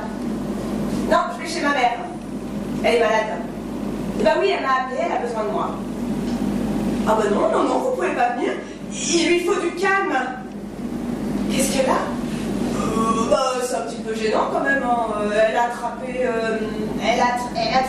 Non, je vais chez ma mère. Elle est malade. Eh ben oui, elle m'a appelé, elle a besoin de moi. Ah bah non, non, non, vous pouvez pas venir. Il lui faut du calme. Qu'est-ce qu'elle a? Euh, bah, c'est un petit peu gênant quand même. hein. Elle a attrapé. euh, elle, a, elle a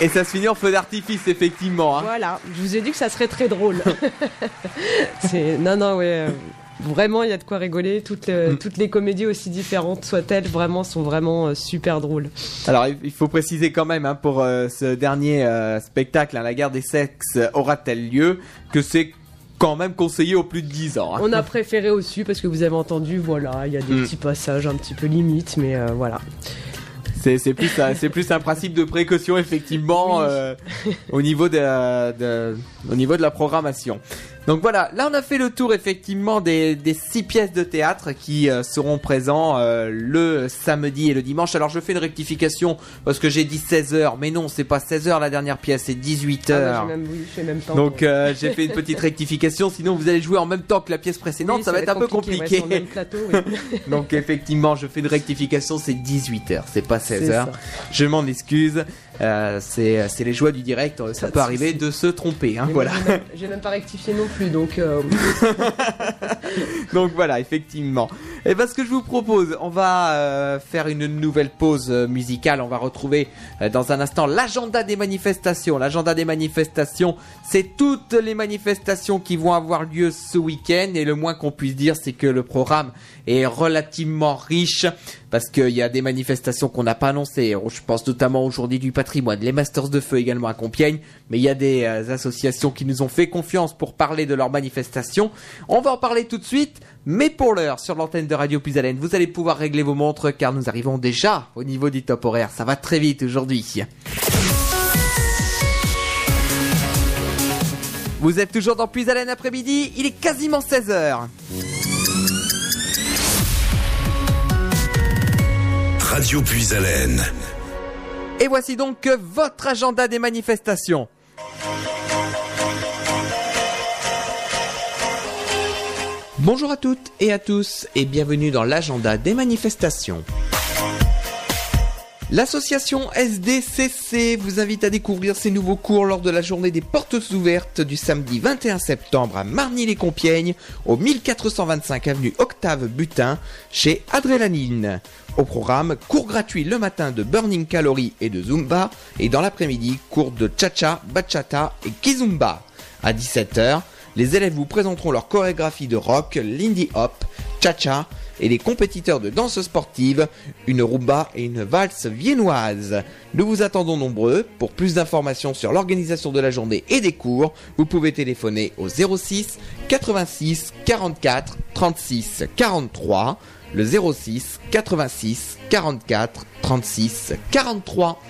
Et ça se finit en feu d'artifice, effectivement. hein. Voilà, je vous ai dit que ça serait très drôle. C'est non non ouais. euh, Vraiment, il y a de quoi rigoler. Toutes, les- Mm. toutes les comédies, aussi différentes soient-elles, vraiment sont vraiment euh, super drôles. Alors, il faut préciser quand même, hein, pour euh, ce dernier euh, spectacle, hein, La guerre des sexes euh, aura-t-elle lieu, que c'est quand même conseillé aux plus de 10 ans. hein. On a préféré aussi parce que vous avez entendu, voilà, il y a des Mm. petits passages un petit peu limites, mais euh, voilà. C'est c'est plus, un- c'est plus un principe de précaution, effectivement, euh, au, niveau de, la- de- au niveau de la programmation. Donc voilà, là on a fait le tour effectivement des, des six pièces de théâtre qui euh, seront présents euh, le samedi et le dimanche. Alors je fais une rectification parce que j'ai dit 16h, mais non, c'est pas 16h la dernière pièce, c'est 18h. Ah ouais, j'ai même, oui, j'ai même temps. Donc euh, j'ai fait une petite rectification, sinon vous allez jouer en même temps que la pièce précédente, Oui, ça, va être un peu compliqué. ouais, plateau, oui. Donc effectivement, je fais une rectification, c'est 18h, c'est pas 16h. ça. Je m'en excuse, euh, c'est c'est les joies du direct, ça Pas de peut arriver de se tromper, hein, voilà. J'ai même, pas rectifié non plus, donc euh, Donc voilà, effectivement. Et ben ce que je vous propose, on va euh, faire une nouvelle pause euh, musicale. On va retrouver euh, dans un instant l'agenda des manifestations. L'agenda des manifestations, c'est toutes les manifestations qui vont avoir lieu ce week-end. Et le moins qu'on puisse dire, c'est que le programme est relativement riche parce qu'il y a des manifestations qu'on n'a pas annoncées. Je pense notamment au Journée du patrimoine, les Masters de Feu également à Compiègne. Mais il y a des euh, associations qui nous ont fait confiance pour parler de leurs manifestations. On va en parler tout de suite. Mais pour l'heure, sur l'antenne de Radio Plus Haleine, vous allez pouvoir régler vos montres car nous arrivons déjà au niveau du top horaire. Ça va très vite aujourd'hui. Vous êtes toujours dans Plus Haleine après-midi, il est quasiment 16h. Radio Puisalène. Et voici donc votre agenda des manifestations. Bonjour à toutes et à tous et bienvenue dans l'agenda des manifestations. L'association SDCC vous invite à découvrir ses nouveaux cours lors de la journée des portes ouvertes du samedi 21 septembre à Marny-les-Compiègnes au 1425 avenue Octave Butin chez Adrélanine. Au programme, cours gratuit le matin de Burning Calorie et de Zumba et dans l'après-midi, cours de Cha-Cha, Bachata et Kizumba. À 17h, les élèves vous présenteront leur chorégraphie de rock, Lindy Hop, Cha-Cha, et les compétiteurs de danse sportive, une rumba et une valse viennoise. Nous vous attendons nombreux. Pour plus d'informations sur l'organisation de la journée et des cours, vous pouvez téléphoner au 06 86 44 36 43, le 06 86 44 36 43.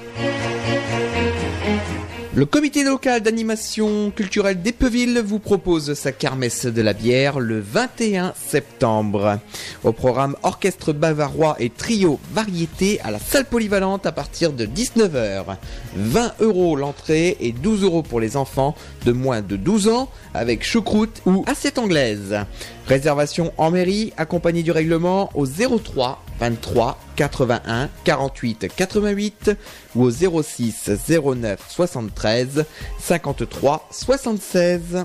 Le comité local d'animation culturelle d'Epeville vous propose sa kermesse de la bière le 21 septembre. Au programme orchestre bavarois et trio variété à la salle polyvalente à partir de 19h. 20 euros l'entrée et 12 euros pour les enfants de moins de 12 ans avec choucroute ou assiette anglaise. Réservation en mairie accompagnée du règlement au 03 23 81 48 88 ou au 06 09 73 53 76.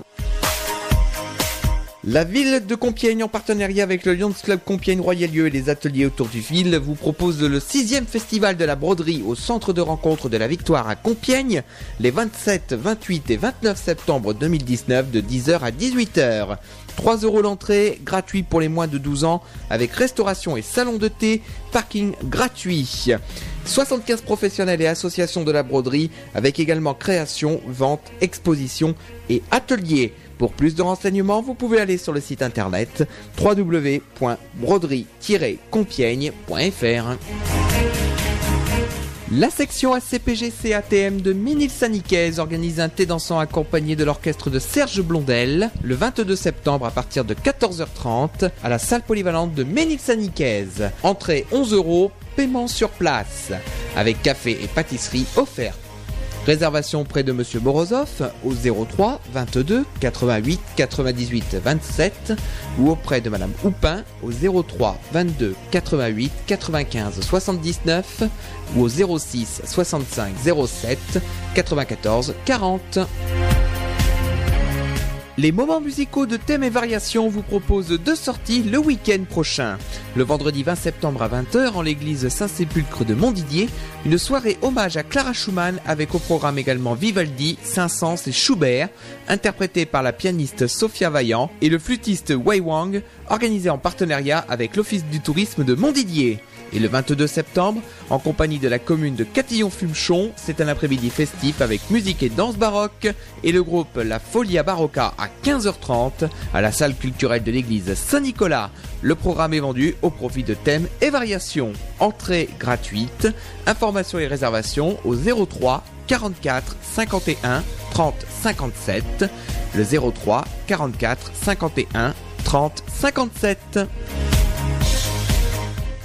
La ville de Compiègne, en partenariat avec le Lions Club Compiègne Royal-Lieu et les ateliers autour du ville, vous propose le sixième festival de la broderie au centre de rencontre de la Victoire à Compiègne, les 27, 28 et 29 septembre 2019 de 10h à 18h. 3 euros l'entrée, gratuit pour les moins de 12 ans, avec restauration et salon de thé, parking gratuit. 75 professionnels et associations de la broderie, avec également création, vente, exposition et atelier. Pour plus de renseignements, vous pouvez aller sur le site internet www.broderie-compiègne.fr. La section ACPG CATM de Ménil-Saniquaise organise un thé dansant accompagné de l'orchestre de Serge Blondel le 22 septembre à partir de 14h30 à la salle polyvalente de Ménil-Saniquaise. Entrée 11 euros, paiement sur place, avec café et pâtisserie offertes. Réservation auprès de Monsieur Morozov au 03 22 88 98 27 ou auprès de Madame Houpin au 03 22 88 95 79 ou au 06 65 07 94 40. Les moments musicaux de thèmes et variations vous proposent deux sorties le week-end prochain. Le vendredi 20 septembre à 20h en l'église Saint-Sépulcre de Montdidier, une soirée hommage à Clara Schumann avec au programme également Vivaldi, Saint-Saëns et Schubert, interprété par la pianiste Sophia Vaillant et le flûtiste Wei Wang, organisé en partenariat avec l'Office du tourisme de Montdidier. Et le 22 septembre, en compagnie de la commune de Catillon-Fumechon, c'est un après-midi festif avec musique et danse baroque et le groupe La Folia Barocca à 15h30 à la salle culturelle de l'église Saint-Nicolas. Le programme est vendu au profit de thèmes et variations. Entrée gratuite. Informations et réservations au 03 44 51 30 57. Le 03 44 51 30 57.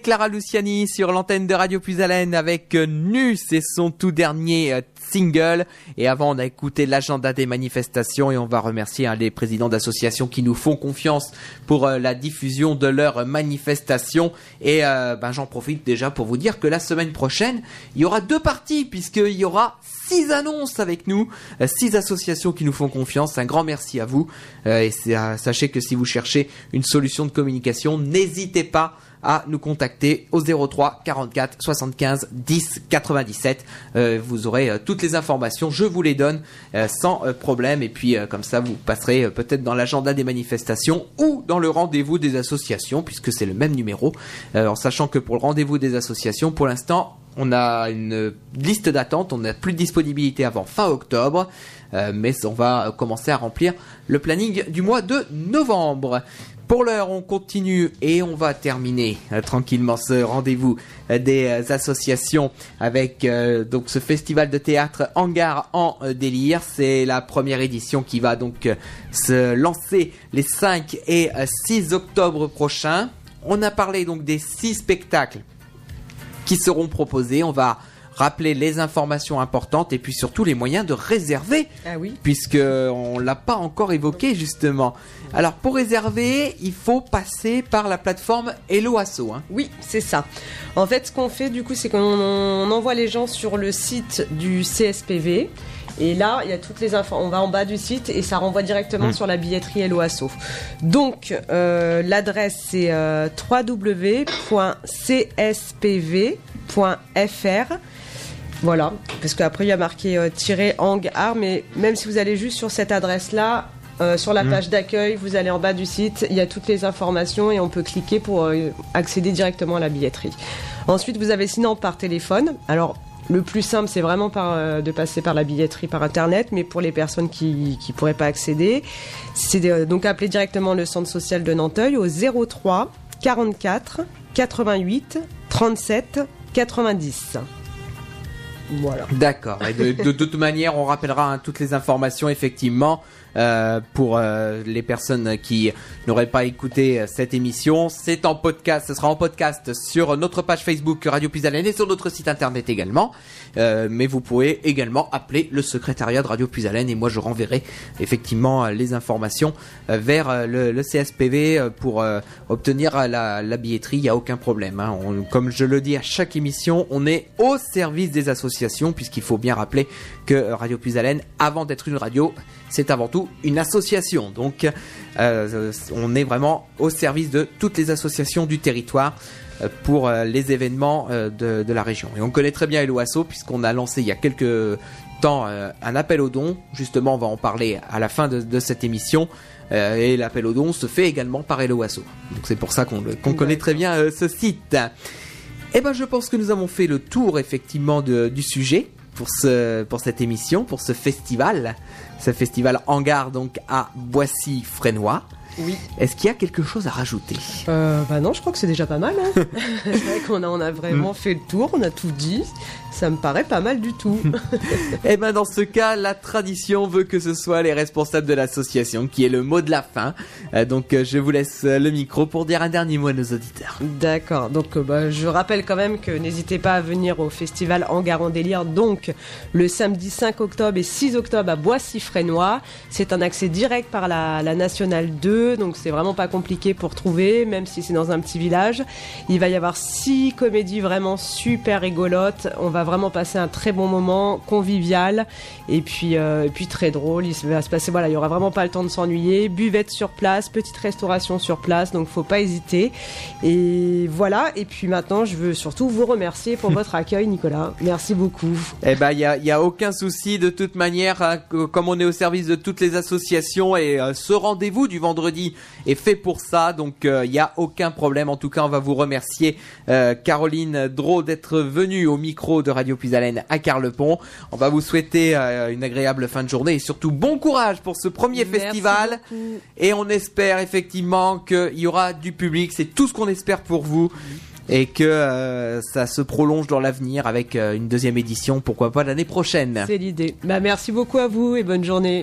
Clara Luciani sur l'antenne de Radio Plus Haleine avec euh, Nu, c'est son tout dernier euh, single. Et avant, on a écouté l'agenda des manifestations et on va remercier hein, les présidents d'associations qui nous font confiance pour euh, la diffusion de leurs manifestations. Et ben, j'en profite déjà pour vous dire que la semaine prochaine, il y aura deux parties puisqu'il y aura six annonces avec nous, euh, six associations qui nous font confiance. Un grand merci à vous. Euh, et euh, sachez que si vous cherchez une solution de communication, n'hésitez pas à nous contacter au 03 44 75 10 97. Euh, vous aurez toutes les informations, je vous les donne sans problème. Et puis comme ça, vous passerez peut-être dans l'agenda des manifestations ou dans le rendez-vous des associations, puisque c'est le même numéro. En sachant que pour le rendez-vous des associations, pour l'instant, on a une liste d'attente, on n'a plus de disponibilité avant fin octobre, euh, mais on va commencer à remplir le planning du mois de novembre. Pour l'heure, on continue et on va terminer euh, tranquillement ce rendez-vous des euh, associations avec ce festival de théâtre Hangar en délire. C'est la première édition qui va donc se lancer les 5 et euh, 6 octobre prochains. On a parlé donc des 6 spectacles qui seront proposés. On va rappeler les informations importantes et puis surtout les moyens de réserver. Ah oui. Puisque on l'a pas encore évoqué justement. Alors pour réserver, il faut passer par la plateforme Hello Asso. Hein. Oui, c'est ça. En fait, ce qu'on fait du coup, c'est qu'on on envoie les gens sur le site du CSPV. Et là, il y a toutes les infos. On va en bas du site et ça renvoie directement Mm. sur la billetterie Hello Asso. Donc, euh, l'adresse c'est euh, www.cspv.fr. Voilà, parce qu'après il y a marqué euh, hang art, mais même si vous allez juste sur cette adresse-là, euh, sur la Mm. page d'accueil, vous allez en bas du site, il y a toutes les informations et on peut cliquer pour euh, accéder directement à la billetterie. Ensuite, vous avez sinon par téléphone. Alors, le plus simple, c'est vraiment euh, de passer par la billetterie par internet, mais pour les personnes qui ne pourraient pas accéder, c'est de- donc appeler directement le centre social de Nanteuil au 03 44 88 37 90. Voilà. D'accord. De- de toute manière, on rappellera hein, toutes les informations effectivement euh, pour euh, les personnes qui n'auraient pas écouté euh, cette émission. C'est en podcast. Ce sera en podcast sur notre page Facebook Radio Puisalène et sur notre site internet également. Mais vous pouvez également appeler le secrétariat de Radio Puisalène et moi je renverrai effectivement les informations vers le, CSPV pour obtenir la, billetterie. Il n'y a aucun problème. hein. Comme je le dis à chaque émission, on est au service des associations puisqu'il faut bien rappeler que Radio Puisalène, avant d'être une radio, c'est avant tout une association. Donc euh, on est vraiment au service de toutes les associations du territoire euh, pour euh, les événements euh, de, de la région. Et on connaît très bien Eloasso puisqu'on a lancé il y a quelques temps euh, un appel aux dons. Justement, on va en parler à la fin de, de cette émission. Euh, et l'appel aux dons se fait également par Eloasso. Donc c'est pour ça qu'on connaît très bien euh, ce site. Eh ben, je pense que nous avons fait le tour effectivement de- du sujet pour ce pour cette émission, pour ce festival, ce festival Hangar donc à Boissy-Frénois. Oui. Est-ce qu'il y a quelque chose à rajouter? Euh, bah non, je crois que c'est déjà pas mal. Hein. c'est vrai qu'on a, on a vraiment fait le tour, on a tout dit. Ça me paraît pas mal du tout. Eh ben dans ce cas, la tradition veut que ce soit les responsables de l'association qui est le mot de la fin. Euh, donc euh, je vous laisse euh, le micro pour dire un dernier mot à nos auditeurs. D'accord, donc bah, je rappelle quand même que n'hésitez pas à venir au festival Hangar en délire, donc le samedi 5 octobre et 6 octobre à Boissy-Frénois. C'est un accès direct par la, la Nationale 2, donc c'est vraiment pas compliqué pour trouver, même si c'est dans un petit village. Il va y avoir six comédies vraiment super rigolotes. On va vraiment passer un très bon moment, convivial, et puis, euh, et puis très drôle. Il va se passer, voilà, il y aura vraiment pas le temps de s'ennuyer. Buvette sur place, petite restauration sur place, donc faut pas hésiter. Et voilà, et puis maintenant, je veux surtout vous remercier pour votre accueil, Nicolas. Merci beaucoup. Eh ben, il y a, y a aucun souci de toute manière, hein, que- comme on est au service de toutes les associations et euh, ce rendez-vous du vendredi est fait pour ça, donc il y a aucun problème. En tout cas, on va vous remercier, euh, Caroline Drault, d'être venue au micro de Radio Puisalène à Carlepont. On va vous souhaiter euh, une agréable fin de journée et surtout bon courage pour ce premier Merci festival. beaucoup. Et on espère effectivement qu'il y aura du public. C'est tout ce qu'on espère pour vous. Et que euh, ça se prolonge dans l'avenir avec euh, une deuxième édition, pourquoi pas l'année prochaine. C'est l'idée. Bah, merci beaucoup à vous et bonne journée.